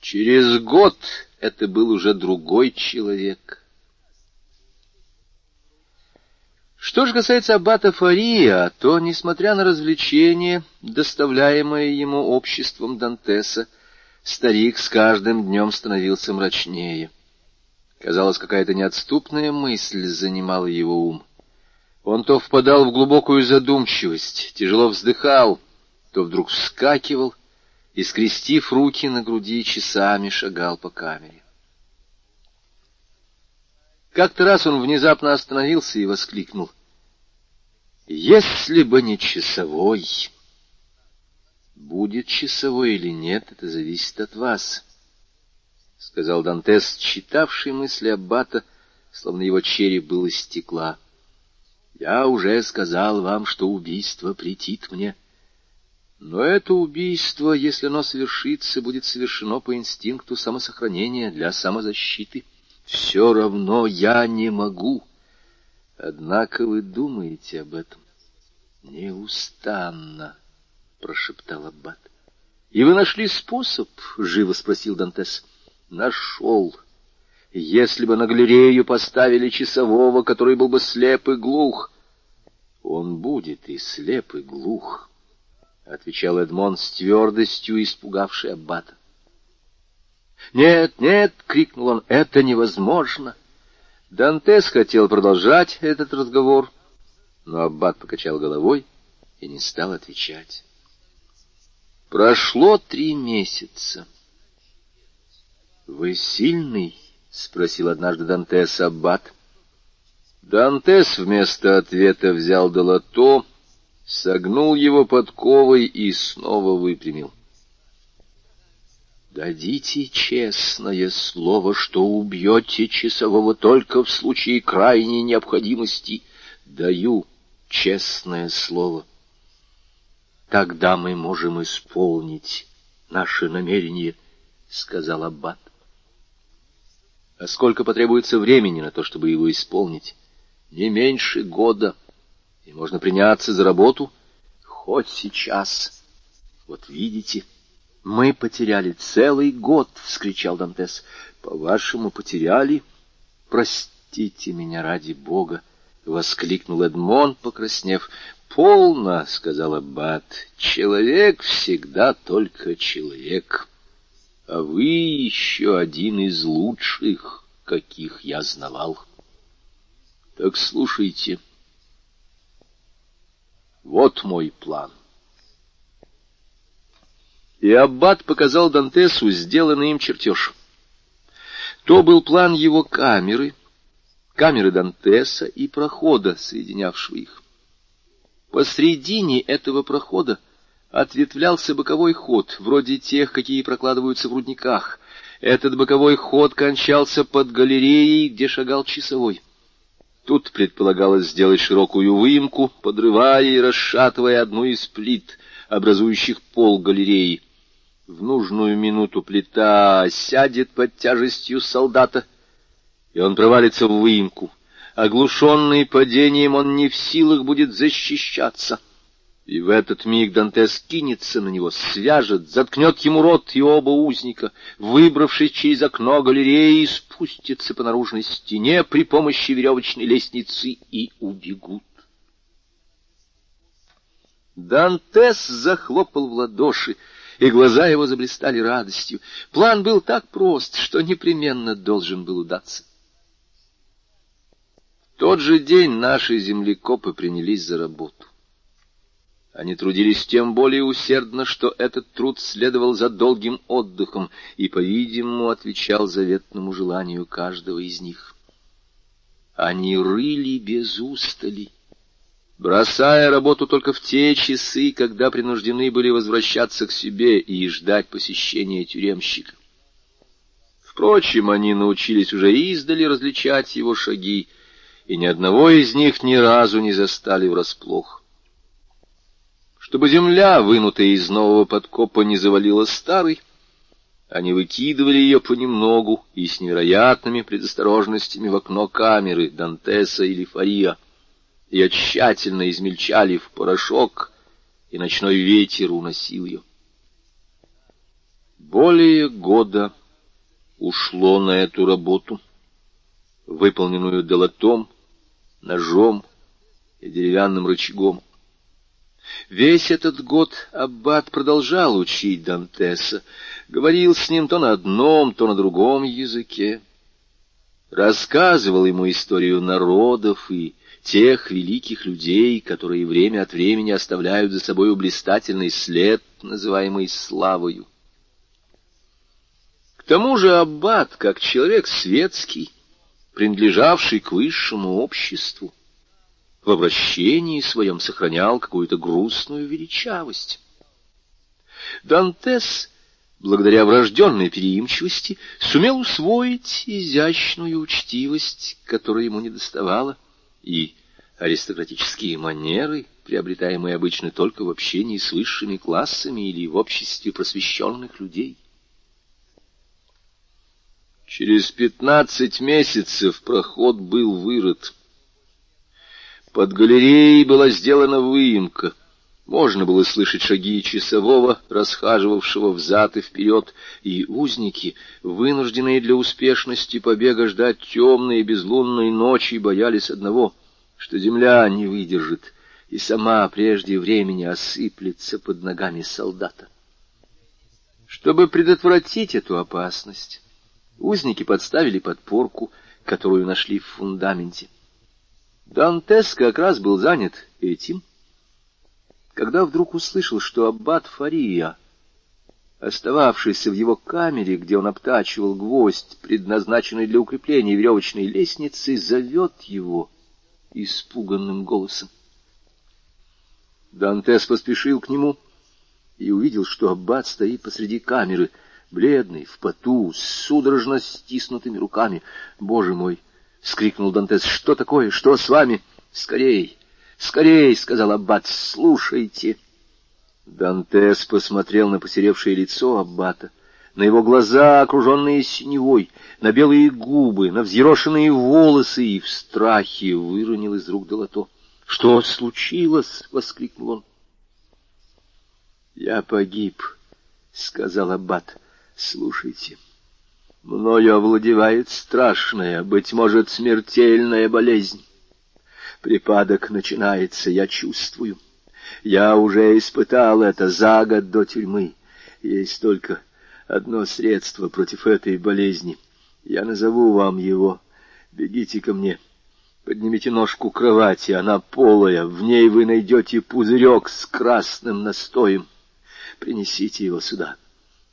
Через год это был уже другой человек. Что же касается аббата Фария, то, несмотря на развлечения, доставляемое ему обществом Дантеса, старик с каждым днем становился мрачнее. Казалось, какая-то неотступная мысль занимала его ум. Он то впадал в глубокую задумчивость, тяжело вздыхал, то вдруг вскакивал и, скрестив руки на груди, часами шагал по камере. Как-то раз он внезапно остановился и воскликнул. «Если бы не часовой...» «Будет часовой или нет, это зависит от вас», — сказал Дантес, читавший мысли Аббата, словно его череп был из стекла. Я уже сказал вам, что убийство претит мне. Но это убийство, если оно совершится, будет совершено по инстинкту самосохранения для самозащиты. Все равно я не могу. Однако вы думаете об этом неустанно. — прошептал Аббат. — И вы нашли способ? — живо спросил Дантес. — Нашел. Если бы на галерею поставили часового, который был бы слеп и глух... — Он будет и слеп, и глух, — отвечал Эдмон с твердостью, испугавший Аббата. «Нет, нет!» — крикнул он. «Это невозможно!» Дантес хотел продолжать этот разговор, но Аббат покачал головой и не стал отвечать. Прошло три месяца. «Вы сильный?» — спросил однажды Дантес Аббат. Дантес вместо ответа взял долото, согнул его подковой и снова выпрямил. Дадите честное слово, что убьете часового только в случае крайней необходимости. Даю честное слово. Тогда мы можем исполнить наше намерение, — сказал Аббат. А сколько потребуется времени на то, чтобы его исполнить? Не меньше года. И можно приняться за работу хоть сейчас. Вот видите... «Мы потеряли целый год!» — вскричал Дантес. «По-вашему, потеряли?» «Простите меня ради Бога!» — воскликнул Эдмон, покраснев. «Полно!» — сказал Аббат. «Человек всегда только человек, а вы еще один из лучших, каких я знавал. Так слушайте. Вот мой план». И Аббат показал Дантесу сделанный им чертеж. То был план его камеры, камеры Дантеса и прохода, соединявшего их. Посредине этого прохода ответвлялся боковой ход, вроде тех, какие прокладываются в рудниках. Этот боковой ход кончался под галереей, где шагал часовой. Тут предполагалось сделать широкую выемку, подрывая и расшатывая одну из плит, образующих пол галереи. В нужную минуту плита сядет под тяжестью солдата, и он провалится в выемку. Оглушенный падением, он не в силах будет защищаться. И в этот миг Дантес кинется на него, свяжет, заткнет ему рот и оба узника, выбравшись через окно галереи, спустится по наружной стене при помощи веревочной лестницы и убегут. Дантес захлопал в ладоши, и глаза его заблистали радостью. План был так прост, что непременно должен был удаться. В тот же день наши землекопы принялись за работу. Они трудились тем более усердно, что этот труд следовал за долгим отдыхом и, по-видимому, отвечал заветному желанию каждого из них. Они рыли без устали, бросая работу только в те часы, когда принуждены были возвращаться к себе и ждать посещения тюремщика. Впрочем, они научились уже издали различать его шаги, и ни одного из них ни разу не застали врасплох. Чтобы земля, вынутая из нового подкопа, не завалила старой, они выкидывали ее понемногу и с невероятными предосторожностями в окно камеры Дантеса или Фария — ее тщательно измельчали в порошок, и ночной ветер уносил ее. Более года ушло на эту работу, выполненную долотом, ножом и деревянным рычагом. Весь этот год Аббат продолжал учить Дантеса, говорил с ним то на одном, то на другом языке, рассказывал ему историю народов и тех великих людей, которые время от времени оставляют за собой блистательный след, называемый славою. К тому же Аббат, как человек светский, принадлежавший к высшему обществу, в обращении своем сохранял какую-то грустную величавость. Дантес, благодаря врожденной переимчивости, сумел усвоить изящную учтивость, которой ему недоставало и аристократические манеры, приобретаемые обычно только в общении с высшими классами или в обществе просвещенных людей. Через пятнадцать месяцев проход был вырыт. Под галереей была сделана выемка, Можно было слышать шаги часового, расхаживавшего взад и вперед, и узники, вынужденные для успешности побега ждать темной и безлунной ночи, боялись одного, что земля не выдержит и сама прежде времени осыплется под ногами солдата. Чтобы предотвратить эту опасность, узники подставили подпорку, которую нашли в фундаменте. Дантес как раз был занят этим, когда вдруг услышал, что аббат Фария, остававшийся в его камере, где он обтачивал гвоздь, предназначенный для укрепления веревочной лестницы, зовет его испуганным голосом. Дантес поспешил к нему и увидел, что аббат стоит посреди камеры, бледный, в поту, с судорожно стиснутыми руками. «Боже мой!» — скрикнул Дантес. «Что такое? Что с вами? Скорей! «Скорей!» — сказал Аббат. «Слушайте!» Дантес посмотрел на посеревшее лицо Аббата, на его глаза, окруженные синевой, на белые губы, на взъерошенные волосы, и в страхе выронил из рук долото. «Что случилось?» — воскликнул он. «Я погиб», — сказал Аббат. «Слушайте, мною овладевает страшная, быть может, смертельная болезнь. Припадок начинается, я чувствую. Я уже испытал это за год до тюрьмы. Есть только одно средство против этой болезни. Я назову вам его. Бегите ко мне. Поднимите ножку кровати, она полая. В ней вы найдете пузырек с красным настоем. Принесите его сюда.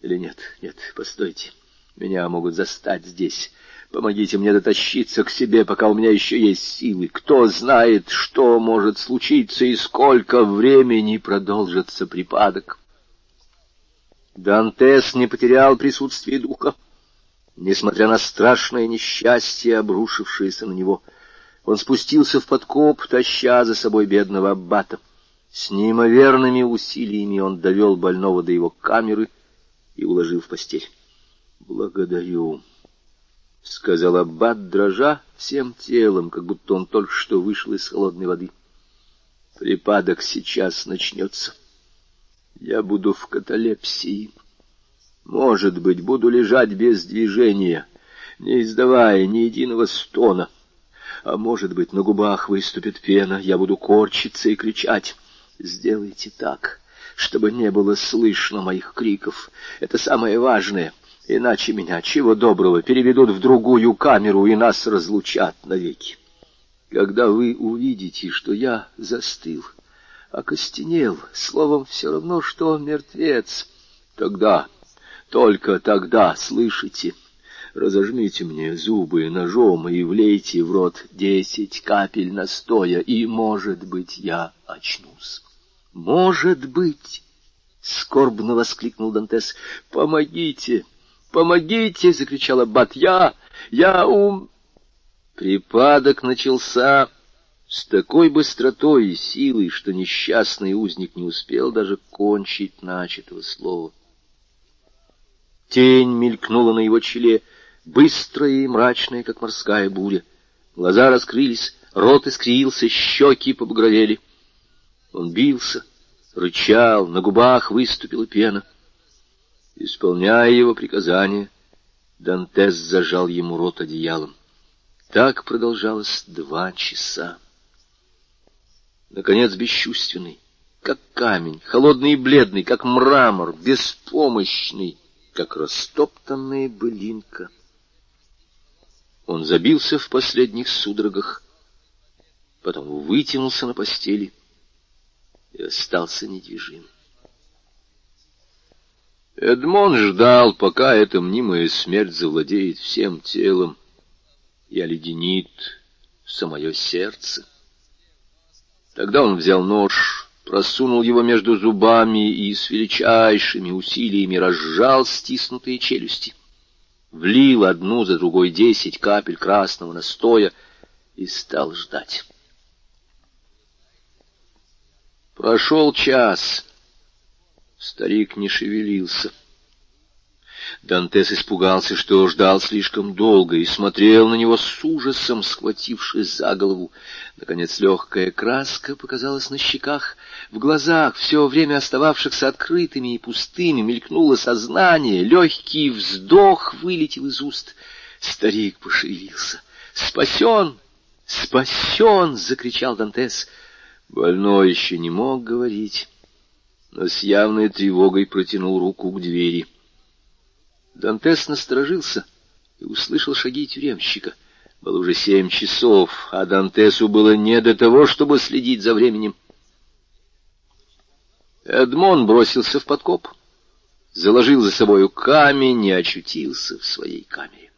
Или нет, нет, постойте. Меня могут застать здесь. Помогите мне дотащиться к себе, пока у меня еще есть силы. Кто знает, что может случиться и сколько времени продолжится припадок. Дантес не потерял присутствие духа, несмотря на страшное несчастье, обрушившееся на него. Он спустился в подкоп, таща за собой бедного аббата. С неимоверными усилиями он довел больного до его камеры и уложил в постель. «Благодарю», — сказал Аббат, дрожа всем телом, как будто он только что вышел из холодной воды. — Припадок сейчас начнется. Я буду в каталепсии. Может быть, буду лежать без движения, не издавая ни единого стона. А может быть, на губах выступит пена, я буду корчиться и кричать. Сделайте так, чтобы не было слышно моих криков. Это самое важное — Иначе меня, чего доброго, переведут в другую камеру и нас разлучат навеки. Когда вы увидите, что я застыл, окостенел, словом, все равно, что мертвец, тогда, только тогда, слышите, разожмите мне зубы ножом и влейте в рот десять капель настоя, и, может быть, я очнусь. Может быть, — скорбно воскликнул Дантес, — помогите! — «Помогите!» — закричал Аббат. «Я! Я ум...» Припадок начался с такой быстротой и силой, что несчастный узник не успел даже кончить начатого слова. Тень мелькнула на его челе, быстрая и мрачная, как морская буря. Глаза раскрылись, рот искривился, щеки побагровели. Он бился, рычал, на губах выступила пена. Исполняя его приказание, Дантес зажал ему рот одеялом. Так продолжалось два часа. Наконец, бесчувственный, как камень, холодный и бледный, как мрамор, беспомощный, как растоптанная былинка. Он забился в последних судорогах, потом вытянулся на постели и остался недвижим. Эдмон ждал, пока эта мнимая смерть завладеет всем телом и оледенит самое сердце. Тогда он взял нож, просунул его между зубами и с величайшими усилиями разжал стиснутые челюсти, влил одну за другой десять капель красного настоя и стал ждать. Прошел час. Старик не шевелился. Дантес испугался, что ждал слишком долго, и смотрел на него с ужасом, схватившись за голову. Наконец легкая краска показалась на щеках, в глазах, все время остававшихся открытыми и пустыми, мелькнуло сознание, легкий вздох вылетел из уст. Старик пошевелился. «Спасен! Спасен!» — закричал Дантес. Больной еще не мог говорить, но с явной тревогой протянул руку к двери. Дантес насторожился и услышал шаги тюремщика. Было уже семь часов, а Дантесу было не до того, чтобы следить за временем. Эдмон бросился в подкоп, заложил за собою камень и очутился в своей камере.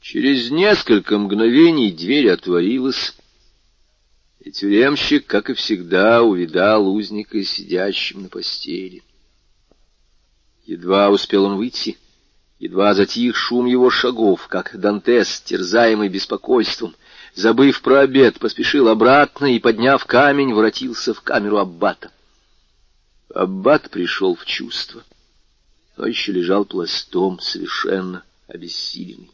Через несколько мгновений дверь отворилась, и тюремщик, как и всегда, увидал узника, сидящим на постели. Едва успел он выйти, едва затих шум его шагов, как Дантес, терзаемый беспокойством, забыв про обед, поспешил обратно и, подняв камень, воротился в камеру Аббата. Аббат пришел в чувство, но еще лежал пластом, совершенно обессиленный.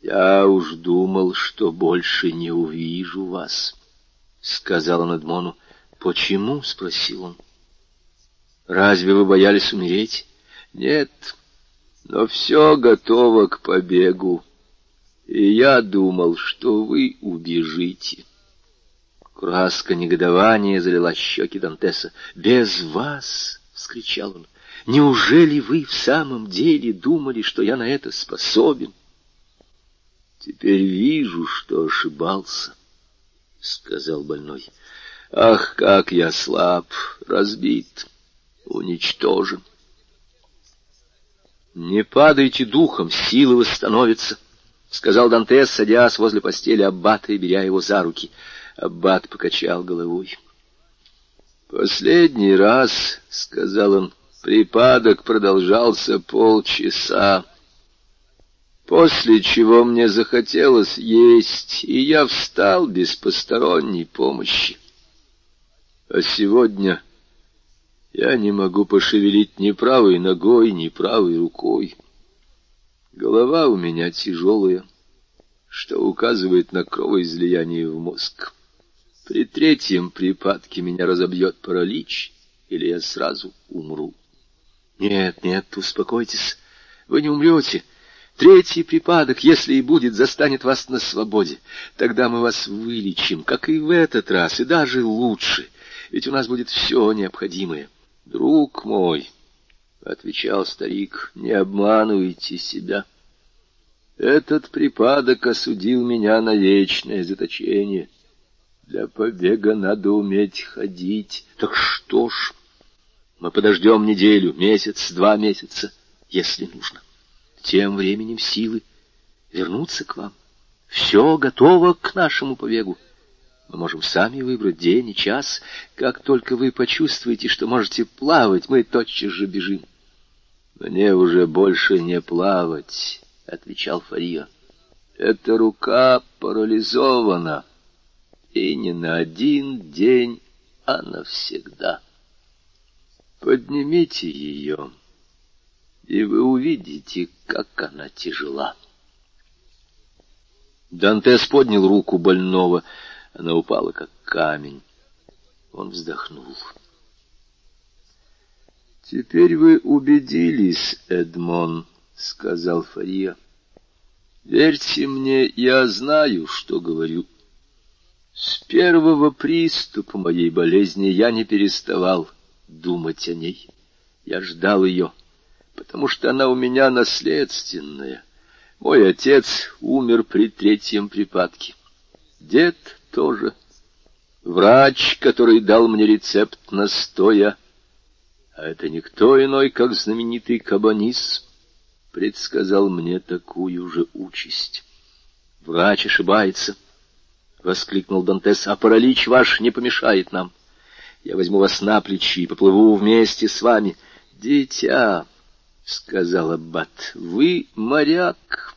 «Я уж думал, что больше не увижу вас», — сказал он Эдмону. «Почему?» — спросил он. «Разве вы боялись умереть?» «Нет, но все готово к побегу, и я думал, что вы убежите». Краска негодования залила щеки Дантеса. «Без вас!» — вскричал он. «Неужели вы в самом деле думали, что я на это способен?» Теперь вижу, что ошибался, — сказал больной. Ах, как я слаб, разбит, уничтожен. Не падайте духом, силы восстановятся, — сказал Дантес, садясь возле постели Аббата и беря его за руки. Аббат покачал головой. «Последний раз, — сказал он, — припадок продолжался полчаса после чего мне захотелось есть, и я встал без посторонней помощи. А сегодня я не могу пошевелить ни правой ногой, ни правой рукой. Голова у меня тяжелая, что указывает на кровоизлияние в мозг. При третьем припадке меня разобьет паралич, или я сразу умру. Нет, нет, успокойтесь, вы не умрете. Третий припадок, если и будет, застанет вас на свободе. Тогда мы вас вылечим, как и в этот раз, и даже лучше, ведь у нас будет все необходимое. Друг мой, — отвечал старик, — не обманывайте себя. Этот припадок осудил меня на вечное заточение. Для побега надо уметь ходить. Так что ж, мы подождем неделю, месяц, два месяца, если нужно. Тем временем силы вернутся к вам. Все готово к нашему побегу. Мы можем сами выбрать день и час. Как только вы почувствуете, что можете плавать, мы тотчас же бежим. Мне уже больше не плавать, — отвечал Фария. Эта рука парализована, и не на один день, а навсегда. Поднимите ее и вы увидите, как она тяжела. Дантес поднял руку больного, она упала, как камень. Он вздохнул. «Теперь вы убедились, Эдмон», — сказал Фария. «Верьте мне, я знаю, что говорю. С первого приступа моей болезни я не переставал думать о ней. Я ждал ее» потому что она у меня наследственная. Мой отец умер при третьем припадке. Дед тоже. Врач, который дал мне рецепт настоя, а это никто иной, как знаменитый Кабанис, предсказал мне такую же участь. Врач ошибается, — воскликнул Дантес, — а паралич ваш не помешает нам. Я возьму вас на плечи и поплыву вместе с вами. Дитя, — сказал Аббат, — вы моряк,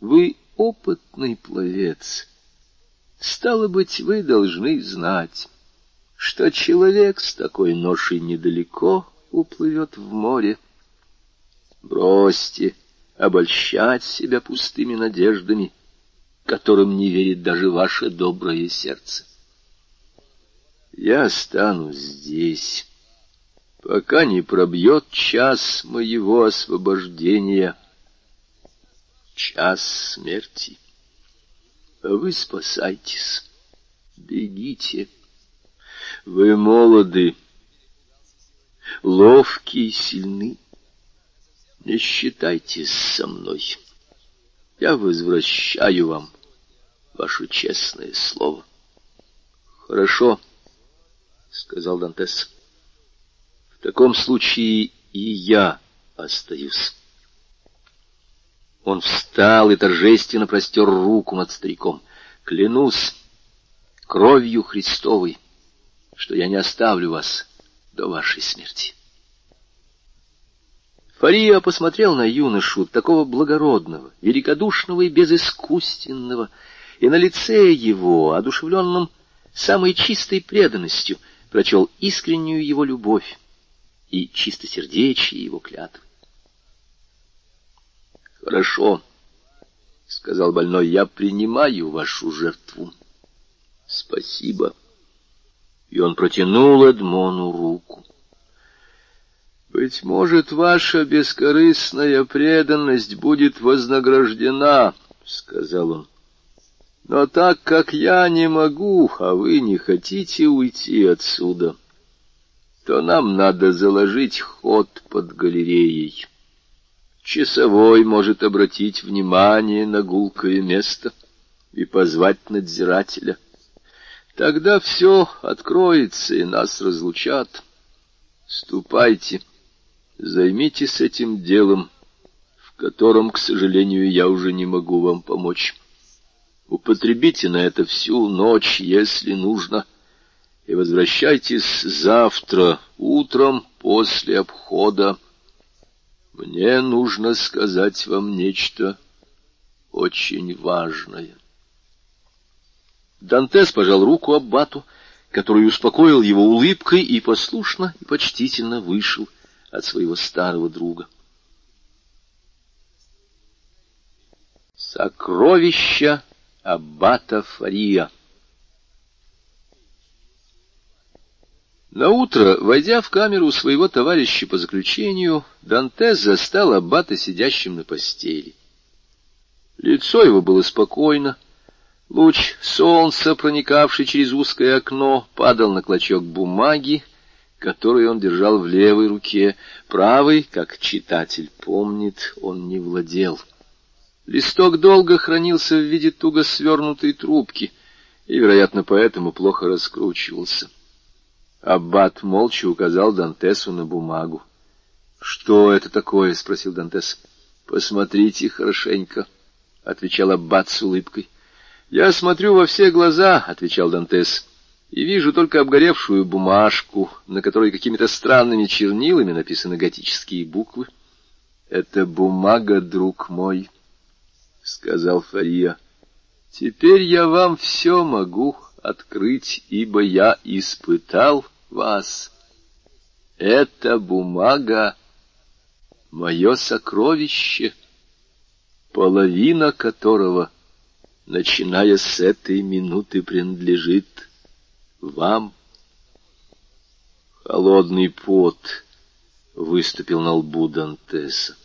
вы опытный пловец. Стало быть, вы должны знать, что человек с такой ношей недалеко уплывет в море. Бросьте обольщать себя пустыми надеждами, которым не верит даже ваше доброе сердце. Я останусь здесь, пока не пробьет час моего освобождения, час смерти. Вы спасайтесь, бегите. Вы молоды, ловкие, сильны. Не считайтесь со мной. Я возвращаю вам ваше честное слово. Хорошо, сказал Дантес. Таком случае и я остаюсь. Он встал и торжественно простер руку над стариком. Клянусь кровью Христовой, что я не оставлю вас до вашей смерти. Фария посмотрел на юношу, такого благородного, великодушного и безыскусственного, и на лице его, одушевленном самой чистой преданностью, прочел искреннюю его любовь и чистосердечие его клятвы. «Хорошо», — сказал больной, — «я принимаю вашу жертву. Спасибо». И он протянул Эдмону руку. Быть может, ваша бескорыстная преданность будет вознаграждена, сказал он. Но так как я не могу, а вы не хотите уйти отсюда, то нам надо заложить ход под галереей. Часовой может обратить внимание на гулкое место и позвать надзирателя. Тогда все откроется, и нас разлучат. Ступайте. — Займитесь этим делом, в котором, к сожалению, я уже не могу вам помочь. Употребите на это всю ночь, если нужно, и возвращайтесь завтра утром после обхода. Мне нужно сказать вам нечто очень важное. Дантес пожал руку Аббату, который успокоил его улыбкой и послушно и почтительно вышел от своего старого друга. Сокровища Аббата Фария утро, войдя в камеру своего товарища по заключению, Дантес застал Аббата сидящим на постели. Лицо его было спокойно, луч солнца, проникавший через узкое окно, падал на клочок бумаги, который он держал в левой руке, правой, как читатель помнит, он не владел. Листок долго хранился в виде туго свернутой трубки и, вероятно, поэтому плохо раскручивался. Аббат молча указал Дантесу на бумагу. — Что это такое? — спросил Дантес. — Посмотрите хорошенько, — отвечал Аббат с улыбкой. — Я смотрю во все глаза, — отвечал Дантес и вижу только обгоревшую бумажку, на которой какими-то странными чернилами написаны готические буквы. — Это бумага, друг мой, — сказал Фария. — Теперь я вам все могу открыть, ибо я испытал вас. Эта бумага — мое сокровище, половина которого, начиная с этой минуты, принадлежит вам. Холодный пот выступил на лбу Дантеса.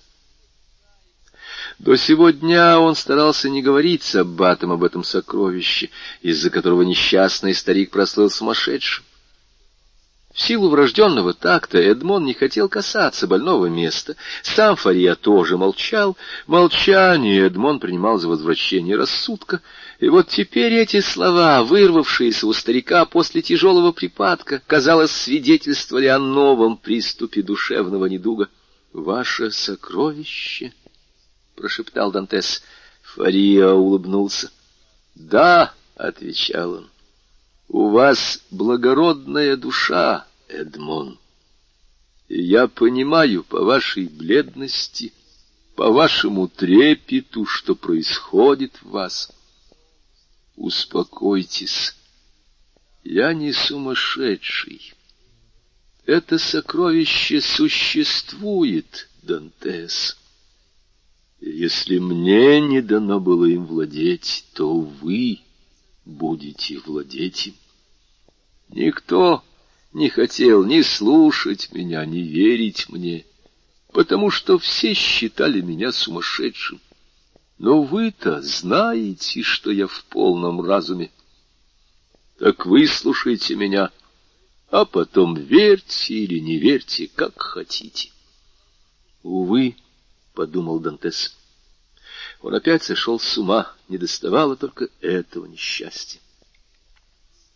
До сего дня он старался не говорить с аббатом об этом сокровище, из-за которого несчастный старик прослыл сумасшедшим. В силу врожденного такта Эдмон не хотел касаться больного места. Сам Фария тоже молчал. Молчание Эдмон принимал за возвращение рассудка. И вот теперь эти слова, вырвавшиеся у старика после тяжелого припадка, казалось, свидетельствовали о новом приступе душевного недуга. — Ваше сокровище! — прошептал Дантес. Фария улыбнулся. — Да, — отвечал он. У вас благородная душа, Эдмон. И я понимаю по вашей бледности, по вашему трепету, что происходит в вас. Успокойтесь, я не сумасшедший. Это сокровище существует, Дантес. Если мне не дано было им владеть, то вы будете владеть им. Никто не хотел ни слушать меня, ни верить мне, потому что все считали меня сумасшедшим. Но вы-то знаете, что я в полном разуме. Так выслушайте меня, а потом верьте или не верьте, как хотите. Увы, — подумал Дантес. Он опять сошел с ума, не доставало только этого несчастья.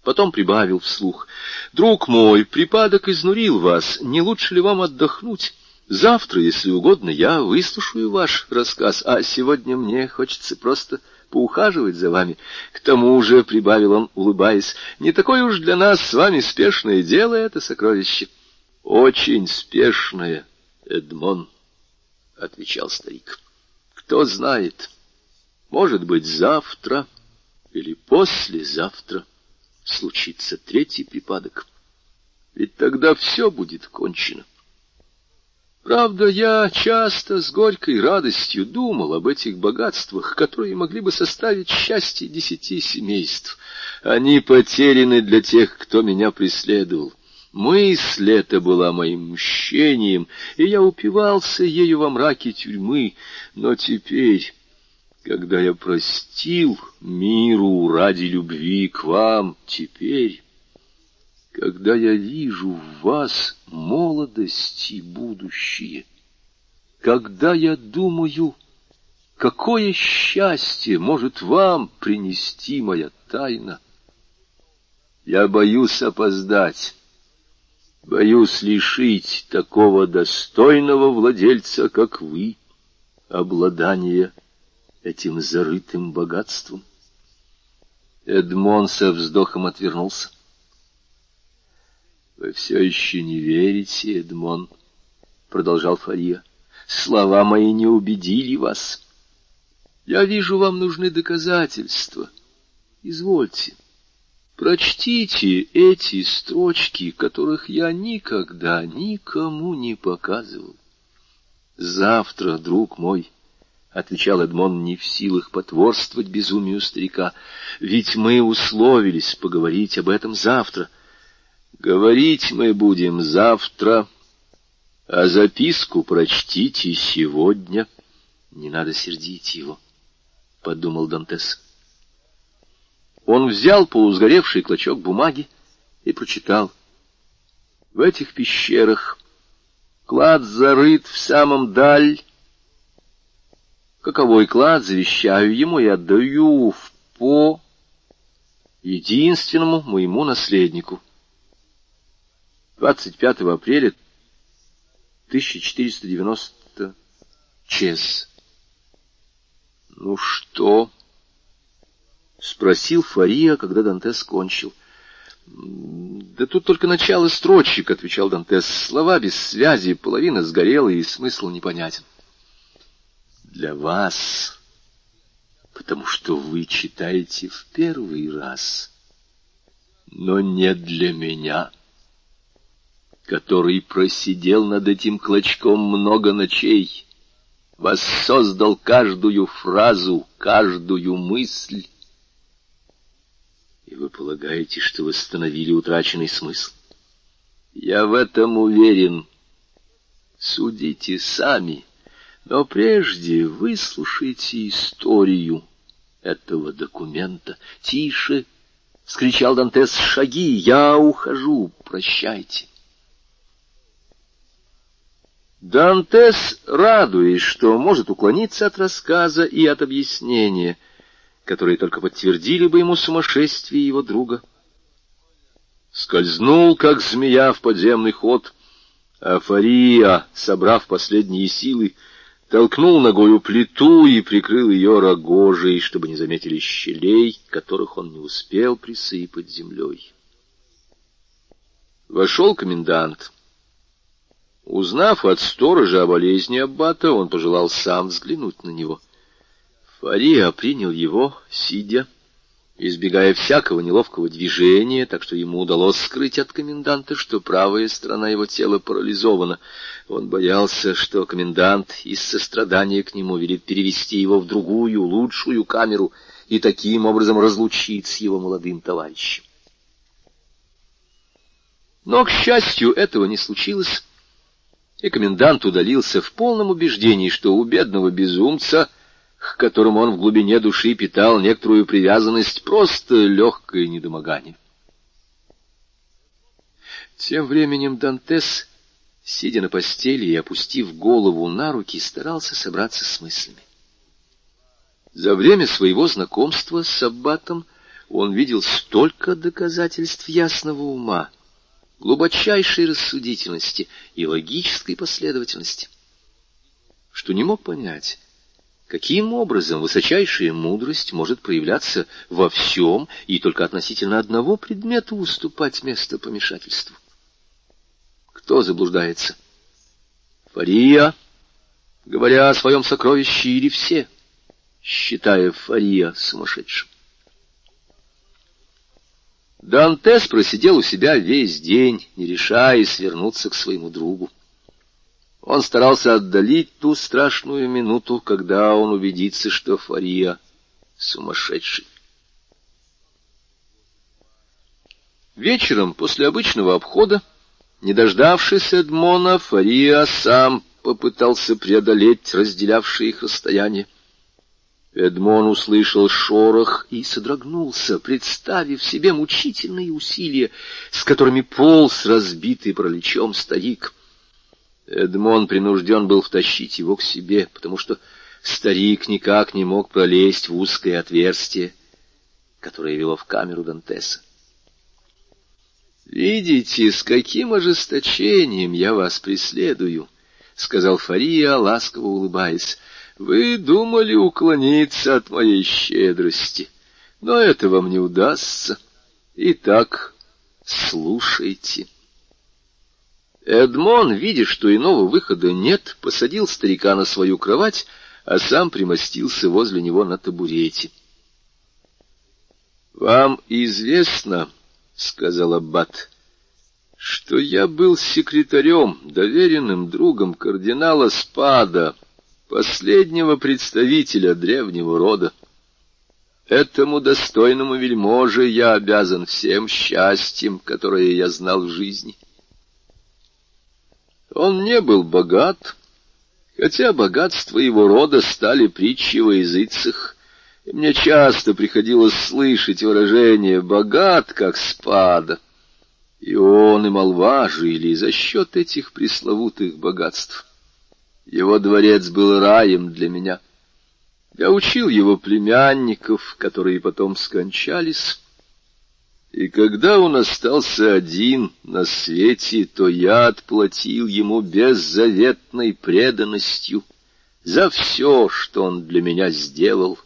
Потом прибавил вслух. «Друг мой, припадок изнурил вас. Не лучше ли вам отдохнуть? Завтра, если угодно, я выслушаю ваш рассказ, а сегодня мне хочется просто поухаживать за вами. К тому же, — прибавил он, улыбаясь, — не такое уж для нас с вами спешное дело это сокровище. — Очень спешное, Эдмон. — отвечал старик. — Кто знает, может быть, завтра или послезавтра случится третий припадок. Ведь тогда все будет кончено. Правда, я часто с горькой радостью думал об этих богатствах, которые могли бы составить счастье десяти семейств. Они потеряны для тех, кто меня преследовал. Мысль эта была моим мщением, и я упивался ею во мраке тюрьмы. Но теперь, когда я простил миру ради любви к вам, теперь, когда я вижу в вас молодость и будущее, когда я думаю, какое счастье может вам принести моя тайна, я боюсь опоздать Боюсь лишить такого достойного владельца, как вы, обладания этим зарытым богатством. Эдмон со вздохом отвернулся. — Вы все еще не верите, Эдмон, — продолжал Фария. — Слова мои не убедили вас. Я вижу, вам нужны доказательства. Извольте. — Прочтите эти строчки, которых я никогда никому не показывал. Завтра, друг мой, — отвечал Эдмон, не в силах потворствовать безумию старика, — ведь мы условились поговорить об этом завтра. Говорить мы будем завтра, а записку прочтите сегодня. Не надо сердить его, — подумал Дантес. Он взял полусгоревший клочок бумаги и прочитал. В этих пещерах клад зарыт в самом даль. Каковой клад завещаю ему и отдаю в по единственному моему наследнику. 25 апреля 1490 чес. Ну что? — спросил Фария, когда Дантес кончил. — Да тут только начало строчек, — отвечал Дантес. — Слова без связи, половина сгорела, и смысл непонятен. — Для вас, потому что вы читаете в первый раз, но не для меня, который просидел над этим клочком много ночей, воссоздал каждую фразу, каждую мысль, и вы полагаете, что восстановили утраченный смысл? Я в этом уверен. Судите сами. Но прежде выслушайте историю этого документа. Тише! — скричал Дантес. — Шаги! Я ухожу! Прощайте! Дантес, радуясь, что может уклониться от рассказа и от объяснения, — которые только подтвердили бы ему сумасшествие его друга. Скользнул, как змея, в подземный ход, а Фария, собрав последние силы, толкнул ногою плиту и прикрыл ее рогожей, чтобы не заметили щелей, которых он не успел присыпать землей. Вошел комендант. Узнав от сторожа о болезни аббата, он пожелал сам взглянуть на него. Фария принял его, сидя, избегая всякого неловкого движения, так что ему удалось скрыть от коменданта, что правая сторона его тела парализована. Он боялся, что комендант из сострадания к нему велит перевести его в другую, лучшую камеру и таким образом разлучить с его молодым товарищем. Но, к счастью, этого не случилось, и комендант удалился в полном убеждении, что у бедного безумца — к которому он в глубине души питал некоторую привязанность, просто легкое недомогание. Тем временем Дантес, сидя на постели и опустив голову на руки, старался собраться с мыслями. За время своего знакомства с Аббатом он видел столько доказательств ясного ума, глубочайшей рассудительности и логической последовательности, что не мог понять, Каким образом высочайшая мудрость может проявляться во всем и только относительно одного предмета уступать место помешательству? Кто заблуждается? Фария, говоря о своем сокровище, или все, считая Фария сумасшедшим? Дантес просидел у себя весь день, не решаясь вернуться к своему другу. Он старался отдалить ту страшную минуту, когда он убедится, что Фария сумасшедший. Вечером, после обычного обхода, не дождавшись Эдмона, Фария сам попытался преодолеть разделявшие их расстояние. Эдмон услышал шорох и содрогнулся, представив себе мучительные усилия, с которыми полз разбитый пролечом старик — Эдмон принужден был втащить его к себе, потому что старик никак не мог пролезть в узкое отверстие, которое вело в камеру Дантеса. «Видите, с каким ожесточением я вас преследую», — сказал Фария, ласково улыбаясь. «Вы думали уклониться от моей щедрости, но это вам не удастся. Итак, слушайте». Эдмон, видя, что иного выхода нет, посадил старика на свою кровать, а сам примостился возле него на табурете. — Вам известно, — сказал Аббат, — что я был секретарем, доверенным другом кардинала Спада, последнего представителя древнего рода. Этому достойному вельможе я обязан всем счастьем, которое я знал в жизни. — он не был богат, хотя богатство его рода стали притчи во языцах, и мне часто приходилось слышать выражение «богат, как спада». И он, и молва жили за счет этих пресловутых богатств. Его дворец был раем для меня. Я учил его племянников, которые потом скончались, и когда он остался один на свете, то я отплатил ему беззаветной преданностью за все, что он для меня сделал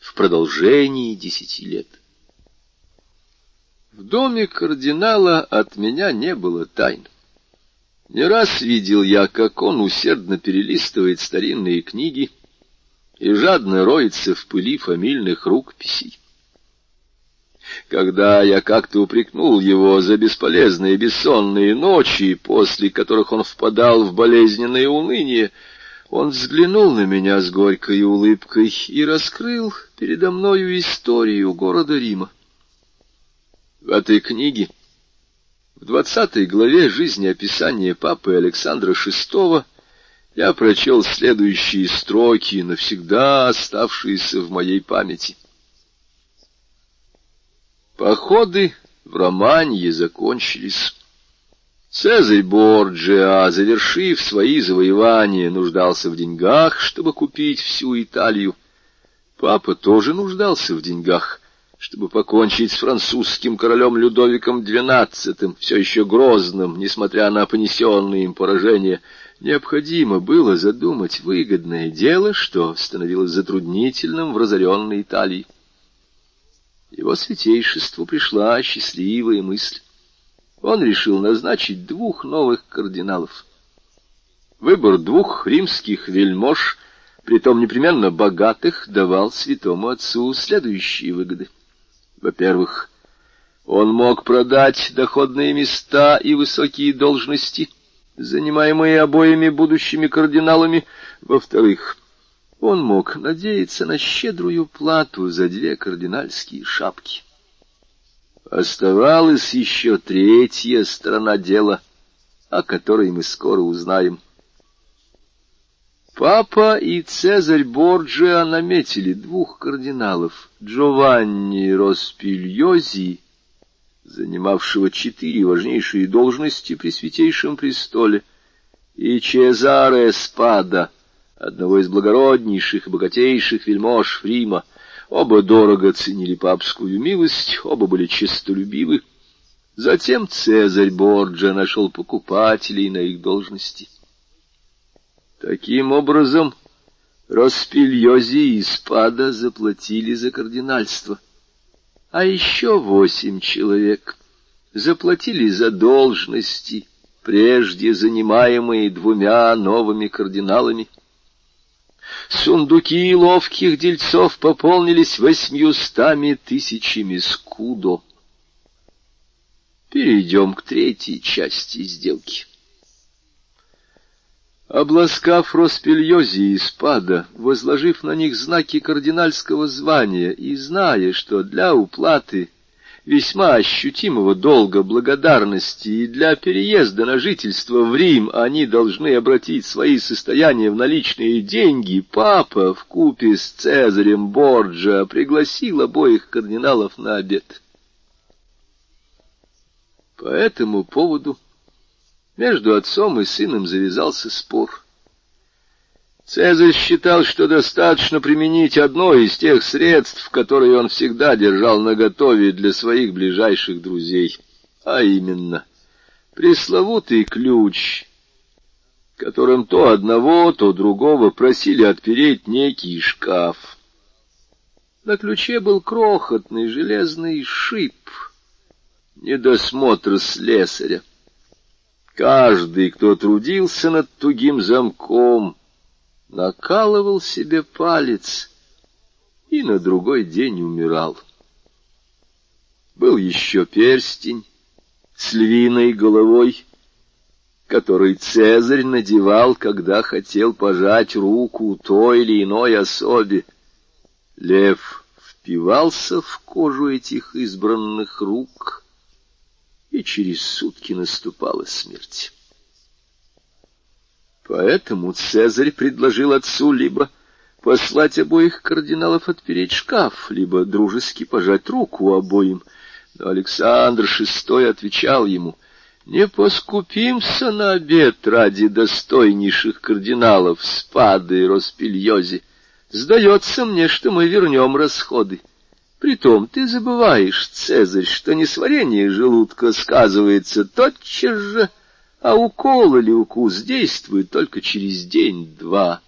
в продолжении десяти лет. В доме кардинала от меня не было тайн. Не раз видел я, как он усердно перелистывает старинные книги и жадно роется в пыли фамильных рукописей. Когда я как-то упрекнул его за бесполезные бессонные ночи, после которых он впадал в болезненное уныние, он взглянул на меня с горькой улыбкой и раскрыл передо мною историю города Рима. В этой книге, в двадцатой главе жизнеописания папы Александра VI, я прочел следующие строки, навсегда оставшиеся в моей памяти — Походы в Романье закончились. Цезарь Борджиа, завершив свои завоевания, нуждался в деньгах, чтобы купить всю Италию. Папа тоже нуждался в деньгах, чтобы покончить с французским королем Людовиком XII, все еще грозным, несмотря на понесенные им поражения. Необходимо было задумать выгодное дело, что становилось затруднительным в разоренной Италии. Его святейшеству пришла счастливая мысль. Он решил назначить двух новых кардиналов. Выбор двух римских вельмож, притом непременно богатых, давал святому отцу следующие выгоды. Во-первых, он мог продать доходные места и высокие должности, занимаемые обоими будущими кардиналами. Во-вторых, он мог надеяться на щедрую плату за две кардинальские шапки. Оставалась еще третья сторона дела, о которой мы скоро узнаем. Папа и Цезарь Борджиа наметили двух кардиналов — Джованни Роспильози, занимавшего четыре важнейшие должности при Святейшем престоле, и Чезаре Спада, одного из благороднейших и богатейших вельмож Рима. Оба дорого ценили папскую милость, оба были честолюбивы. Затем Цезарь Борджа нашел покупателей на их должности. Таким образом, Роспильози и Спада заплатили за кардинальство. А еще восемь человек заплатили за должности, прежде занимаемые двумя новыми кардиналами. Сундуки ловких дельцов пополнились восьмьюстами тысячами скудо. Перейдем к третьей части сделки. Обласкав Роспельози и Спада, возложив на них знаки кардинальского звания и зная, что для уплаты весьма ощутимого долга благодарности и для переезда на жительство в Рим они должны обратить свои состояния в наличные деньги, папа в купе с Цезарем Борджа пригласил обоих кардиналов на обед. По этому поводу между отцом и сыном завязался спор. Цезарь считал, что достаточно применить одно из тех средств, которые он всегда держал наготове для своих ближайших друзей, а именно пресловутый ключ, которым то одного, то другого просили отпереть некий шкаф. На ключе был крохотный железный шип, недосмотр слесаря. Каждый, кто трудился над тугим замком, накалывал себе палец и на другой день умирал. Был еще перстень с львиной головой, который Цезарь надевал, когда хотел пожать руку той или иной особе. Лев впивался в кожу этих избранных рук и через сутки наступала смерть. Поэтому Цезарь предложил отцу либо послать обоих кардиналов отпереть шкаф, либо дружески пожать руку обоим. Но Александр VI отвечал ему, «Не поскупимся на обед ради достойнейших кардиналов Спады и Роспильози. Сдается мне, что мы вернем расходы». Притом ты забываешь, Цезарь, что несварение желудка сказывается тотчас же, а укол или укус действует только через день-два.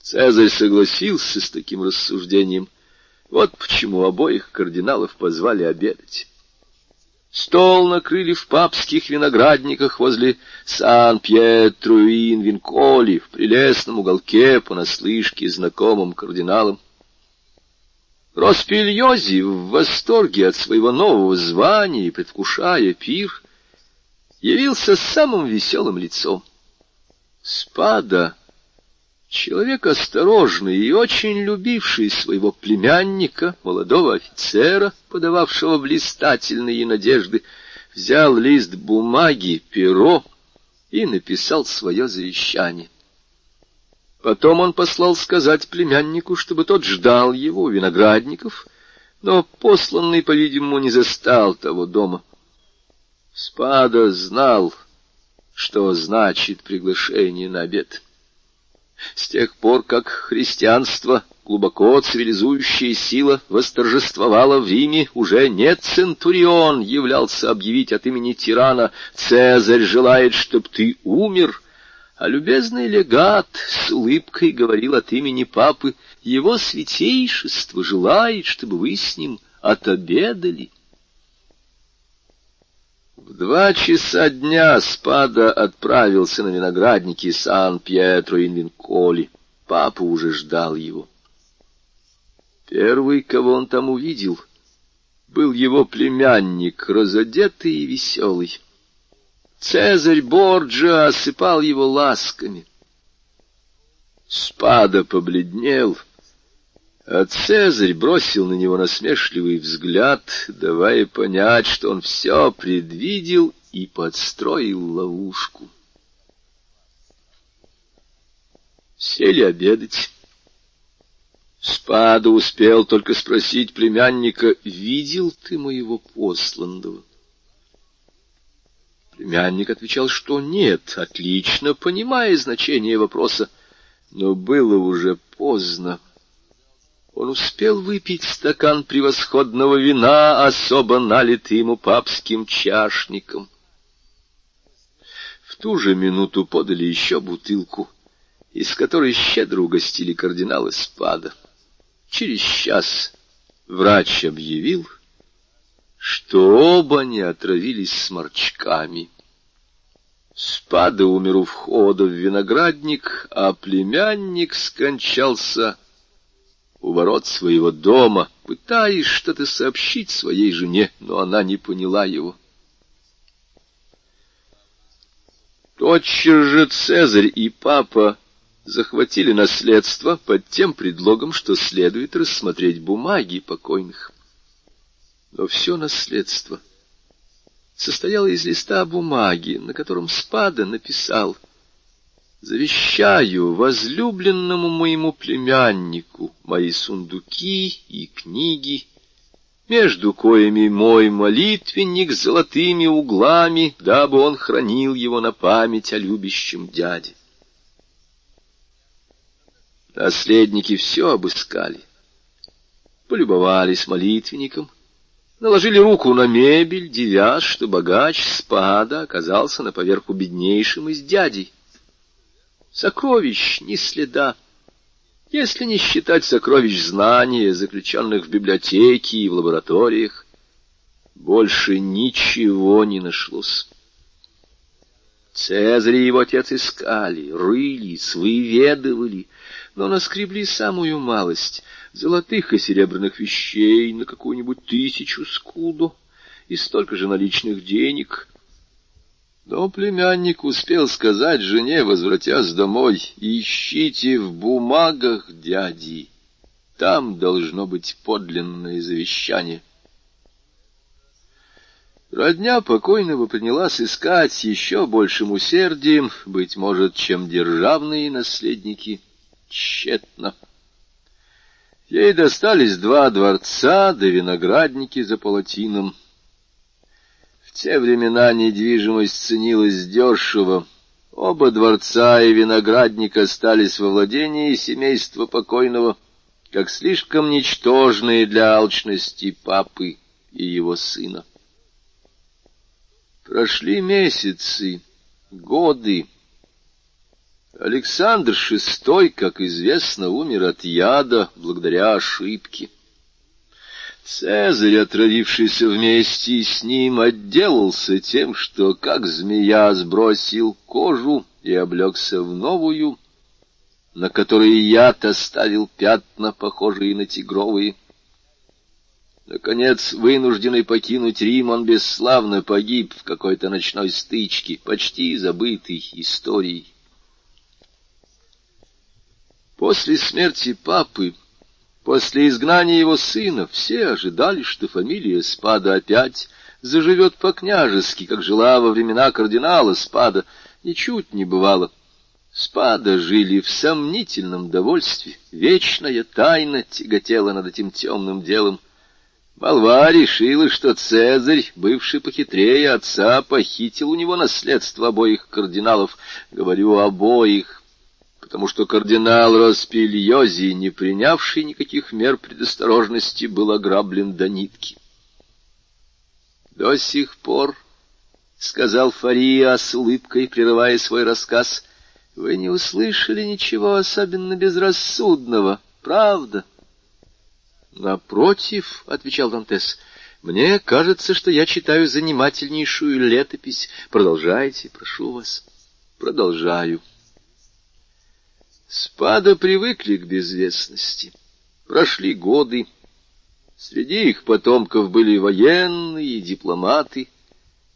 Цезарь согласился с таким рассуждением. Вот почему обоих кардиналов позвали обедать. Стол накрыли в папских виноградниках возле Сан-Пьетро-Ин-Винколи, в прелестном уголке, понаслышке знакомым кардиналам. Роспильози в восторге от своего нового звания и предвкушая пир, явился самым веселым лицом. Спада, человек осторожный и очень любивший своего племянника, молодого офицера, подававшего блистательные надежды, взял лист бумаги, перо и написал свое завещание. Потом он послал сказать племяннику, чтобы тот ждал его у виноградников, но посланный, по-видимому, не застал того дома. Спада знал, что значит приглашение на обед. С тех пор, как христианство, глубоко цивилизующая сила, восторжествовала в Риме, уже не Центурион являлся объявить от имени тирана «Цезарь желает, чтоб ты умер», а любезный легат с улыбкой говорил от имени папы, «Его святейшество желает, чтобы вы с ним отобедали». В два часа дня Спада отправился на виноградники Сан-Пьетро-Инвинколи. Папа уже ждал его. Первый, кого он там увидел, был его племянник, разодетый и веселый. Цезарь Борджа осыпал его ласками. Спада побледнел, а Цезарь бросил на него насмешливый взгляд, давая понять, что он все предвидел и подстроил ловушку. Сели обедать. Спада успел только спросить племянника, видел ты моего посланного? Племянник отвечал, что нет, отлично понимая значение вопроса, но было уже поздно. Он успел выпить стакан превосходного вина, особо налитый ему папским чашником. В ту же минуту подали еще бутылку, из которой щедро угостили кардинала Спада. Через час врач объявил, что оба не отравились сморчками. Спада умер у входа в виноградник, а племянник скончался у ворот своего дома, пытаясь что-то сообщить своей жене, но она не поняла его. Тотчас же Цезарь и папа захватили наследство под тем предлогом, что следует рассмотреть бумаги покойных. Но все наследство состояло из листа бумаги, на котором Спада написал «Завещаю возлюбленному моему племяннику мои сундуки и книги, между коими мой молитвенник с золотыми углами, дабы он хранил его на память о любящем дяде». Наследники все обыскали, полюбовались молитвенником, наложили руку на мебель, девяз, что богач спада оказался на поверху беднейшим из дядей. Сокровищ ни следа, если не считать сокровищ знания, заключенных в библиотеке и в лабораториях, больше ничего не нашлось. Цезарь и его отец искали, рылись, выведывали, но наскребли самую малость — золотых и серебряных вещей на какую-нибудь тысячу скуду и столько же наличных денег. Но племянник успел сказать жене, возвратясь домой, «Ищите в бумагах дяди, там должно быть подлинное завещание». Родня покойного принялась искать еще большим усердием, быть может, чем державные наследники — тщетно. Ей достались два дворца да виноградники за палатином. Те времена недвижимость ценилась дешево. Оба дворца и виноградник остались во владении семейства покойного, как слишком ничтожные для алчности папы и его сына. Прошли месяцы, годы, Александр VI, как известно, умер от яда благодаря ошибке. Цезарь, отравившийся вместе с ним, отделался тем, что, как змея, сбросил кожу и облегся в новую, на которой яд оставил пятна, похожие на тигровые. Наконец, вынужденный покинуть Рим, он бесславно погиб в какой-то ночной стычке, почти забытой историей. После смерти папы, после изгнания его сына, все ожидали, что фамилия Спада опять заживет по-княжески, как жила во времена кардинала Спада. Ничуть не бывало. Спада жили в сомнительном довольстве, вечная тайна тяготела над этим темным делом. Молва решила, что Цезарь, бывший похитрее отца, похитил у него наследство обоих кардиналов. Говорю, обоих, потому что кардинал Роспильози, не принявший никаких мер предосторожности, был ограблен до нитки. До сих пор, — сказал Фария с улыбкой, прерывая свой рассказ, — вы не услышали ничего особенно безрассудного, правда? — Напротив, — отвечал Дантес, — мне кажется, что я читаю занимательнейшую летопись. Продолжайте, прошу вас. Продолжаю. — Спада привыкли к безвестности. Прошли годы. Среди их потомков были военные, дипломаты,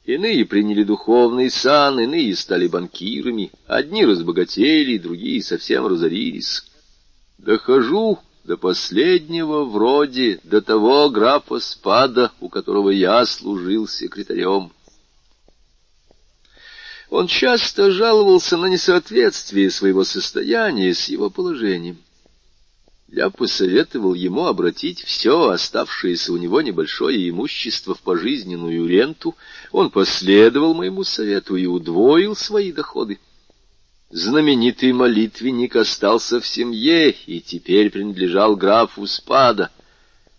иные приняли духовный сан, иные стали банкирами, одни разбогатели, другие совсем разорились. Дохожу до последнего вроде, до того графа Спада, у которого я служил секретарем. Он часто жаловался на несоответствие своего состояния с его положением. Я посоветовал ему обратить все оставшееся у него небольшое имущество в пожизненную ренту. Он последовал моему совету и удвоил свои доходы. Знаменитый молитвенник остался в семье и теперь принадлежал графу Спада.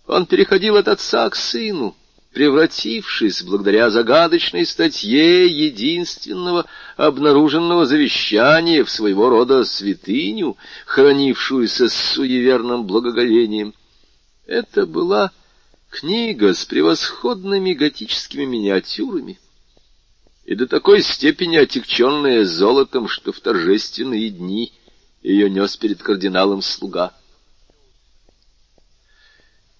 Он переходил от отца к сыну, превратившись, благодаря загадочной статье единственного обнаруженного завещания в своего рода святыню, хранившуюся с суеверным благоговением. Это была книга с превосходными готическими миниатюрами и до такой степени отягченная золотом, что в торжественные дни ее нес перед кардиналом слуга.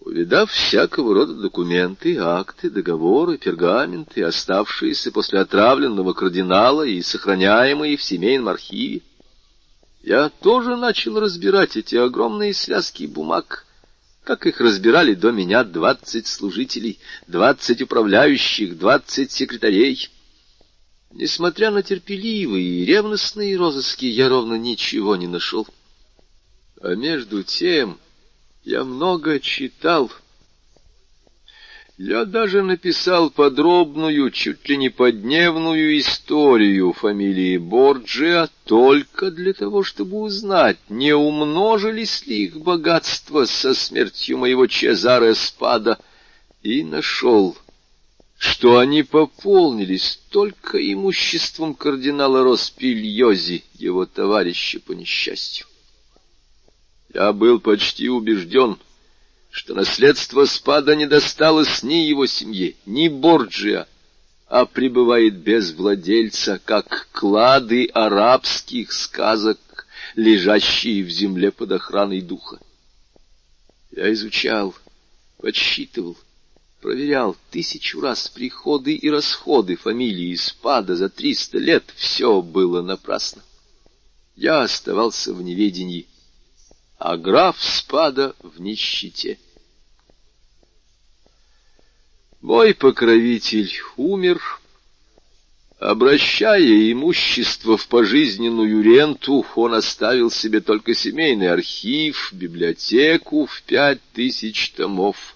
Увидав всякого рода документы, акты, договоры, пергаменты, оставшиеся после отравленного кардинала и сохраняемые в семейном архиве, я тоже начал разбирать эти огромные связки бумаг, как их разбирали до меня двадцать служителей, двадцать управляющих, двадцать секретарей. Несмотря на терпеливые и ревностные розыски, я ровно ничего не нашел. А между тем... Я много читал. Я даже написал подробную, чуть ли не подневную историю фамилии Борджиа только для того, чтобы узнать, не умножились ли их богатства со смертью моего Чезаре Спада, и нашел, что они пополнились только имуществом кардинала Роспильози, его товарища по несчастью. Я был почти убежден, что наследство спада не досталось ни его семье, ни Борджиа, а пребывает без владельца, как клады арабских сказок, лежащие в земле под охраной духа. Я изучал, подсчитывал, проверял тысячу раз приходы и расходы фамилии Спада за триста лет. Все было напрасно. Я оставался в неведении а граф Спада в нищете. Мой покровитель умер, обращая имущество в пожизненную ренту, он оставил себе только семейный архив, библиотеку в пять тысяч томов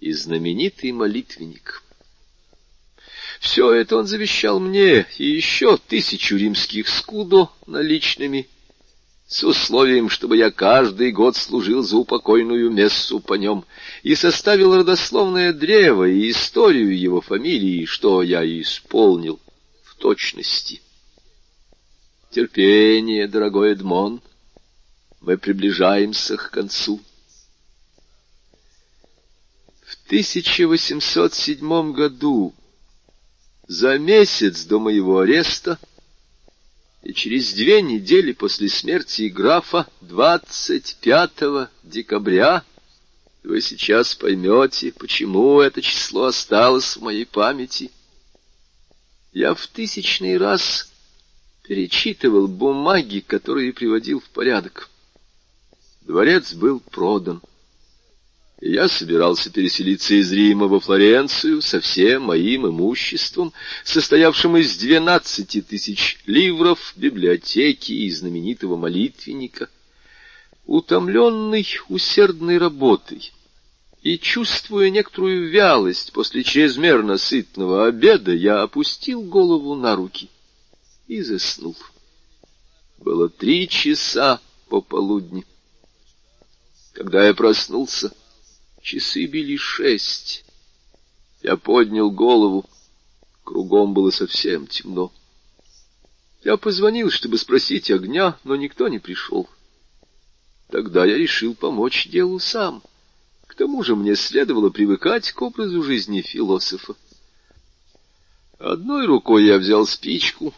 и знаменитый молитвенник. Все это он завещал мне и еще тысячу римских скудо наличными с условием, чтобы я каждый год служил за упокойную мессу по нем и составил родословное древо и историю его фамилии, что я и исполнил в точности. Терпение, дорогой Эдмон, мы приближаемся к концу. В 1807 году, за месяц до моего ареста, и через две недели после смерти графа, 25 декабря, вы сейчас поймете, почему это число осталось в моей памяти. Я в тысячный раз перечитывал бумаги, которые приводил в порядок. Дворец был продан я собирался переселиться из Рима во Флоренцию со всем моим имуществом, состоявшим из двенадцати тысяч ливров, библиотеки и знаменитого молитвенника. Утомленный усердной работой и чувствуя некоторую вялость после чрезмерно сытного обеда, я опустил голову на руки и заснул. Было три часа пополудни. Когда я проснулся, Часы били шесть. Я поднял голову. Кругом было совсем темно. Я позвонил, чтобы спросить огня, но никто не пришел. Тогда я решил помочь делу сам. К тому же мне следовало привыкать к образу жизни философа. Одной рукой я взял спичку,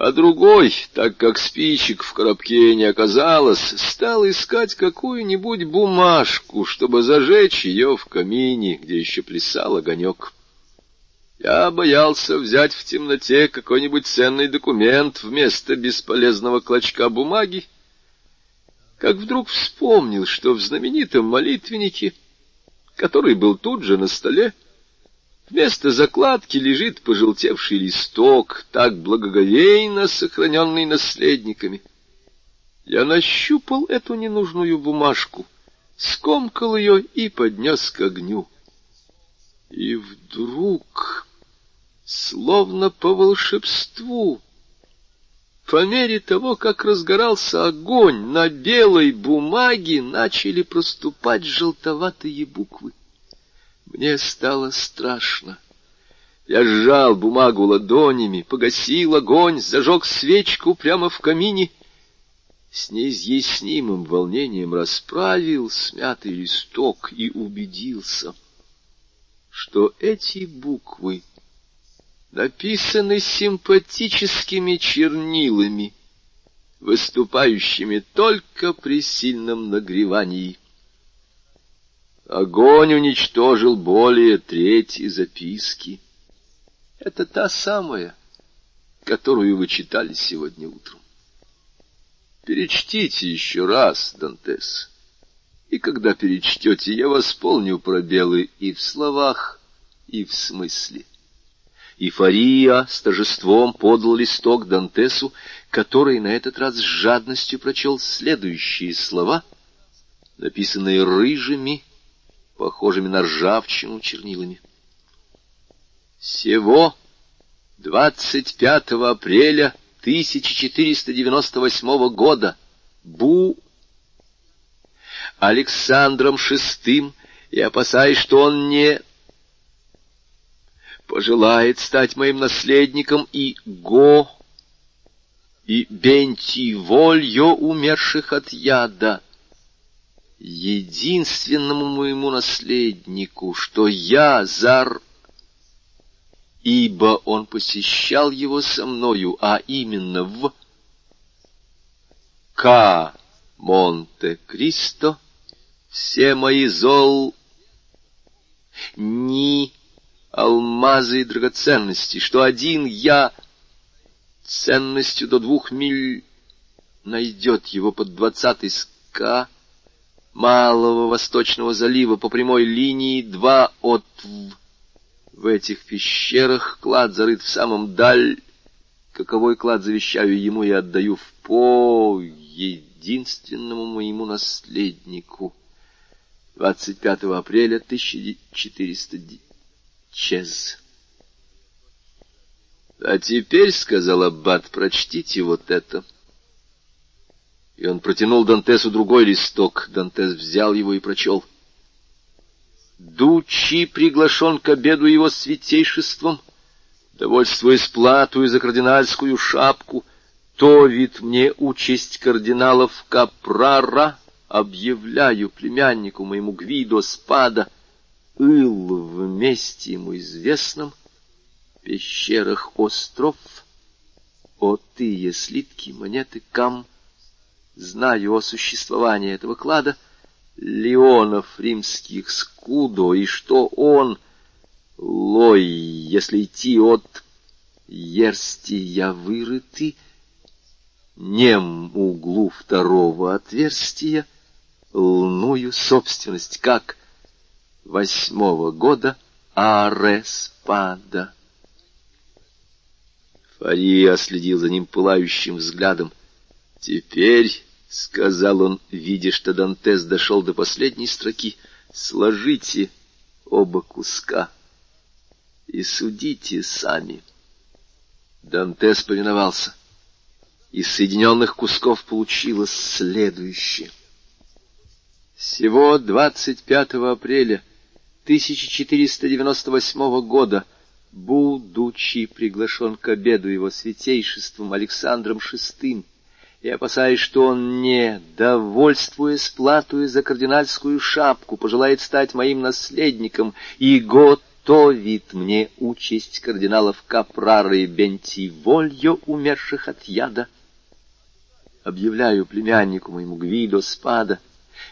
А другой, так как спичек в коробке не оказалось, стал искать какую-нибудь бумажку, чтобы зажечь ее в камине, где еще плясал огонек. Я боялся взять в темноте какой-нибудь ценный документ вместо бесполезного клочка бумаги, как вдруг вспомнил, что в знаменитом молитвеннике, который был тут же на столе, Вместо закладки лежит пожелтевший листок, так благоговейно сохраненный наследниками. Я нащупал эту ненужную бумажку, скомкал ее и поднес к огню. И вдруг, словно по волшебству, по мере того, как разгорался огонь, на белой бумаге начали проступать желтоватые буквы. Мне стало страшно. Я сжал бумагу ладонями, погасил огонь, зажег свечку прямо в камине. С неизъяснимым волнением расправил смятый листок и убедился, что эти буквы написаны симпатическими чернилами, выступающими только при сильном нагревании. Огонь уничтожил более трети записки. Это та самая, которую вы читали сегодня утром. Перечтите еще раз, Дантес, и когда перечтете, я восполню пробелы и в словах, и в смысле. И Фария с торжеством подал листок Дантесу, который на этот раз с жадностью прочел следующие слова, написанные рыжими, похожими на ржавчину чернилами. Всего 25 апреля 1498 года Бу Александром VI, и опасаясь, что он не пожелает стать моим наследником, и Го, и Бентивольо, умерших от яда, единственному моему наследнику, что я зар, ибо он посещал его со мною, а именно в К. Монте-Кристо, все мои зол, ни алмазы и драгоценности, что один я ценностью до двух миль найдет его под двадцатый ска, Малого Восточного залива по прямой линии два от В. Этих пещерах клад зарыт в самом даль. Каковой клад завещаю ему и отдаю в по единственному моему наследнику. 25 апреля 1400 Чез. — А теперь, — сказал Аббат, — прочтите вот это. — и он протянул Дантесу другой листок. Дантес взял его и прочел. «Дучи приглашен к обеду его святейшеством, довольствуясь плату за кардинальскую шапку, то вид мне участь кардиналов Капрара, объявляю племяннику моему Гвидо Спада, ил в месте ему известном, пещерах остров, о тые слитки, монеты, кам, знаю о существовании этого клада, леонов римских скудо, и что он, лой, если идти от ерстия вырыты, нем углу второго отверстия, лную собственность, как восьмого года Ареспада. Фария следил за ним пылающим взглядом. Теперь — сказал он, видя, что Дантес дошел до последней строки, — сложите оба куска и судите сами. Дантес повиновался. Из соединенных кусков получилось следующее. Всего 25 апреля 1498 года, будучи приглашен к обеду его святейшеством Александром VI, и, опасаясь, что он не, довольствуясь платую за кардинальскую шапку, пожелает стать моим наследником, и готовит мне участь кардиналов Капрара и Бентивольо, умерших от яда. Объявляю племяннику моему Гвидо Спада,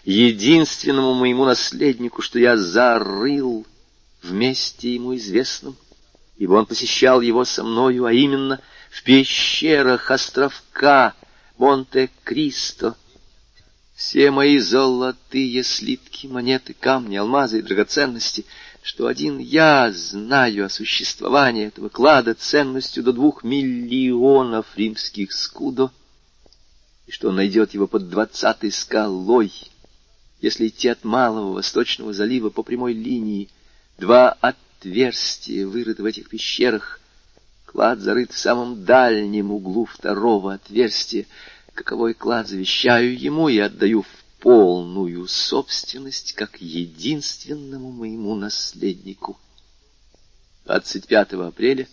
единственному моему наследнику, что я зарыл вместе ему известным, ибо он посещал его со мною, а именно в пещерах островка Монте-Кристо, все мои золотые слитки, монеты, камни, алмазы и драгоценности, что один я знаю о существовании этого клада ценностью до двух миллионов римских скудо, и что он найдет его под двадцатой скалой, если идти от Малого Восточного залива по прямой линии, два отверстия вырыты в этих пещерах, клад зарыт в самом дальнем углу второго отверстия, каковой клад завещаю ему и отдаю в полную собственность как единственному моему наследнику. 25 апреля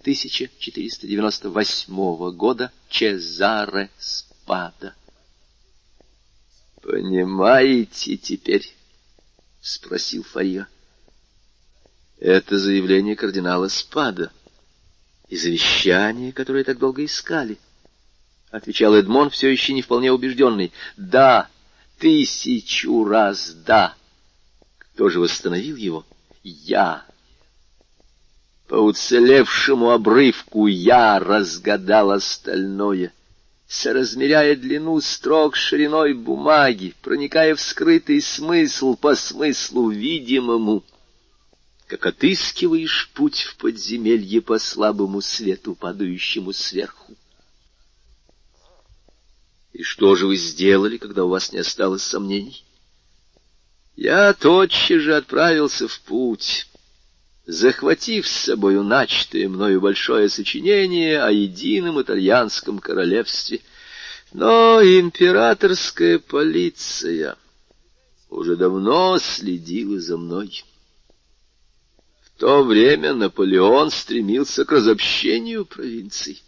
1498 года Чезаре Спада. «Понимаете теперь?» — спросил Фария. «Это заявление кардинала Спада и завещание, которое так долго искали. — отвечал Эдмон, все еще не вполне убежденный. — Да, тысячу раз да. Кто же восстановил его? Я. По уцелевшему обрывку я разгадал остальное, соразмеряя длину строк шириной бумаги, проникая в скрытый смысл по смыслу видимому, как отыскиваешь путь в подземелье по слабому свету, падающему сверху. И что же вы сделали, когда у вас не осталось сомнений? Я тотчас же отправился в путь, захватив с собою начатое мною большое сочинение о едином итальянском королевстве. Но императорская полиция уже давно следила за мной. То время Наполеон стремился к разобщению провинций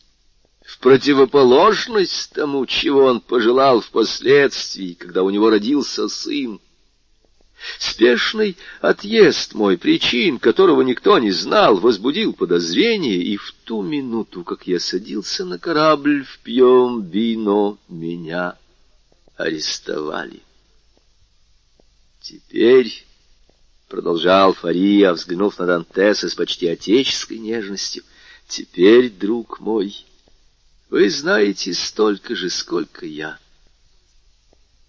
в противоположность тому, чего он пожелал впоследствии, когда у него родился сын. Спешный отъезд мой, причин которого никто не знал, возбудил подозрение, и в ту минуту, как я садился на корабль в Пьем-Бино, меня арестовали. Теперь, — продолжал Фария, взглянув на Дантеса с почти отеческой нежностью, — теперь, друг мой, — вы знаете столько же, сколько я.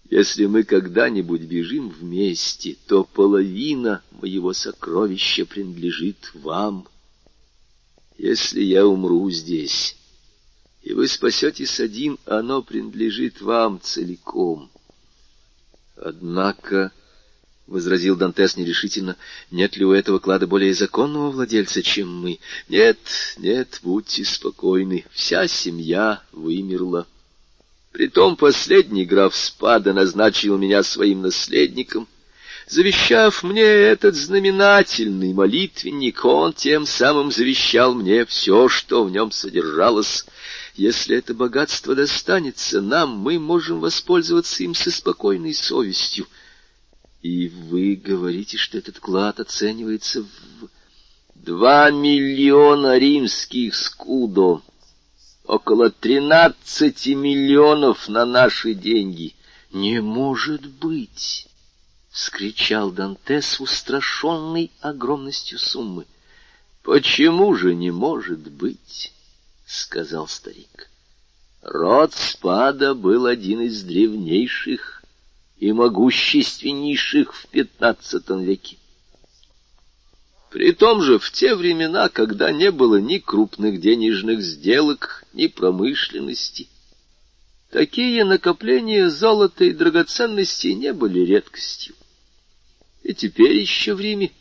Если мы когда-нибудь бежим вместе, то половина моего сокровища принадлежит вам. Если я умру здесь, и вы спасетесь один, оно принадлежит вам целиком. Однако — возразил Дантес нерешительно, — нет ли у этого клада более законного владельца, чем мы? Нет, нет, будьте спокойны, вся семья вымерла. Притом последний граф Спада назначил меня своим наследником. Завещав мне этот знаменательный молитвенник, он тем самым завещал мне все, что в нем содержалось. Если это богатство достанется нам, мы можем воспользоваться им со спокойной совестью. И вы говорите, что этот клад оценивается в два миллиона римских скудо, около тринадцати миллионов на наши деньги. Не может быть! — вскричал Дантес, устрашенный огромностью суммы. — Почему же не может быть? — сказал старик. Род Спада был один из древнейших и могущественнейших в пятнадцатом веке. При том же в те времена, когда не было ни крупных денежных сделок, ни промышленности, такие накопления золота и драгоценностей не были редкостью. И теперь еще в Риме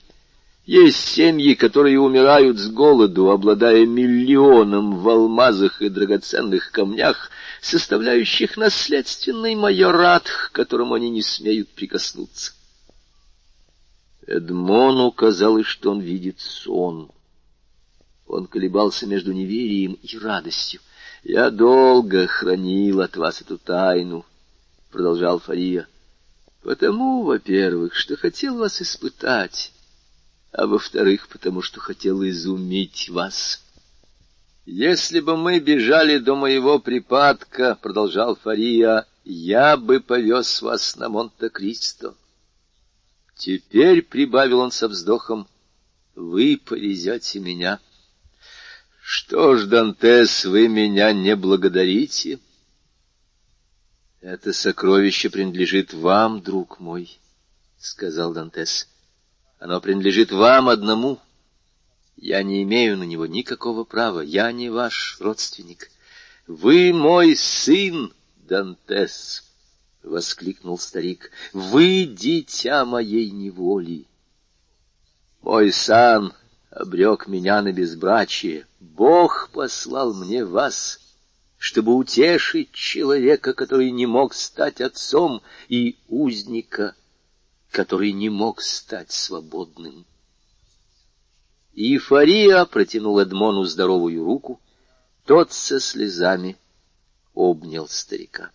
есть семьи, которые умирают с голоду, обладая миллионом в алмазах и драгоценных камнях, составляющих наследственный майорат, к которому они не смеют прикоснуться. Эдмону казалось, что он видит сон. Он колебался между неверием и радостью. — Я долго хранил от вас эту тайну, — продолжал Фария, — потому, во-первых, что хотел вас испытать, а во-вторых, потому что хотел изумить вас. Если бы мы бежали до моего припадка, — продолжал Фария, — я бы повез вас на Монте-Кристо. Теперь, — прибавил он со вздохом, — вы повезете меня. Что ж, Дантес, вы меня не благодарите? Это сокровище принадлежит вам, друг мой, — сказал Дантес. Оно принадлежит вам одному. Я не имею на него никакого права. Я не ваш родственник. Вы мой сын, Дантес, — воскликнул старик. Вы дитя моей неволи. Мой сан обрек меня на безбрачие. Бог послал мне вас, чтобы утешить человека, который не мог стать отцом, и узника, который не мог стать свободным. И Фария протянул Эдмону здоровую руку, тот со слезами обнял старика.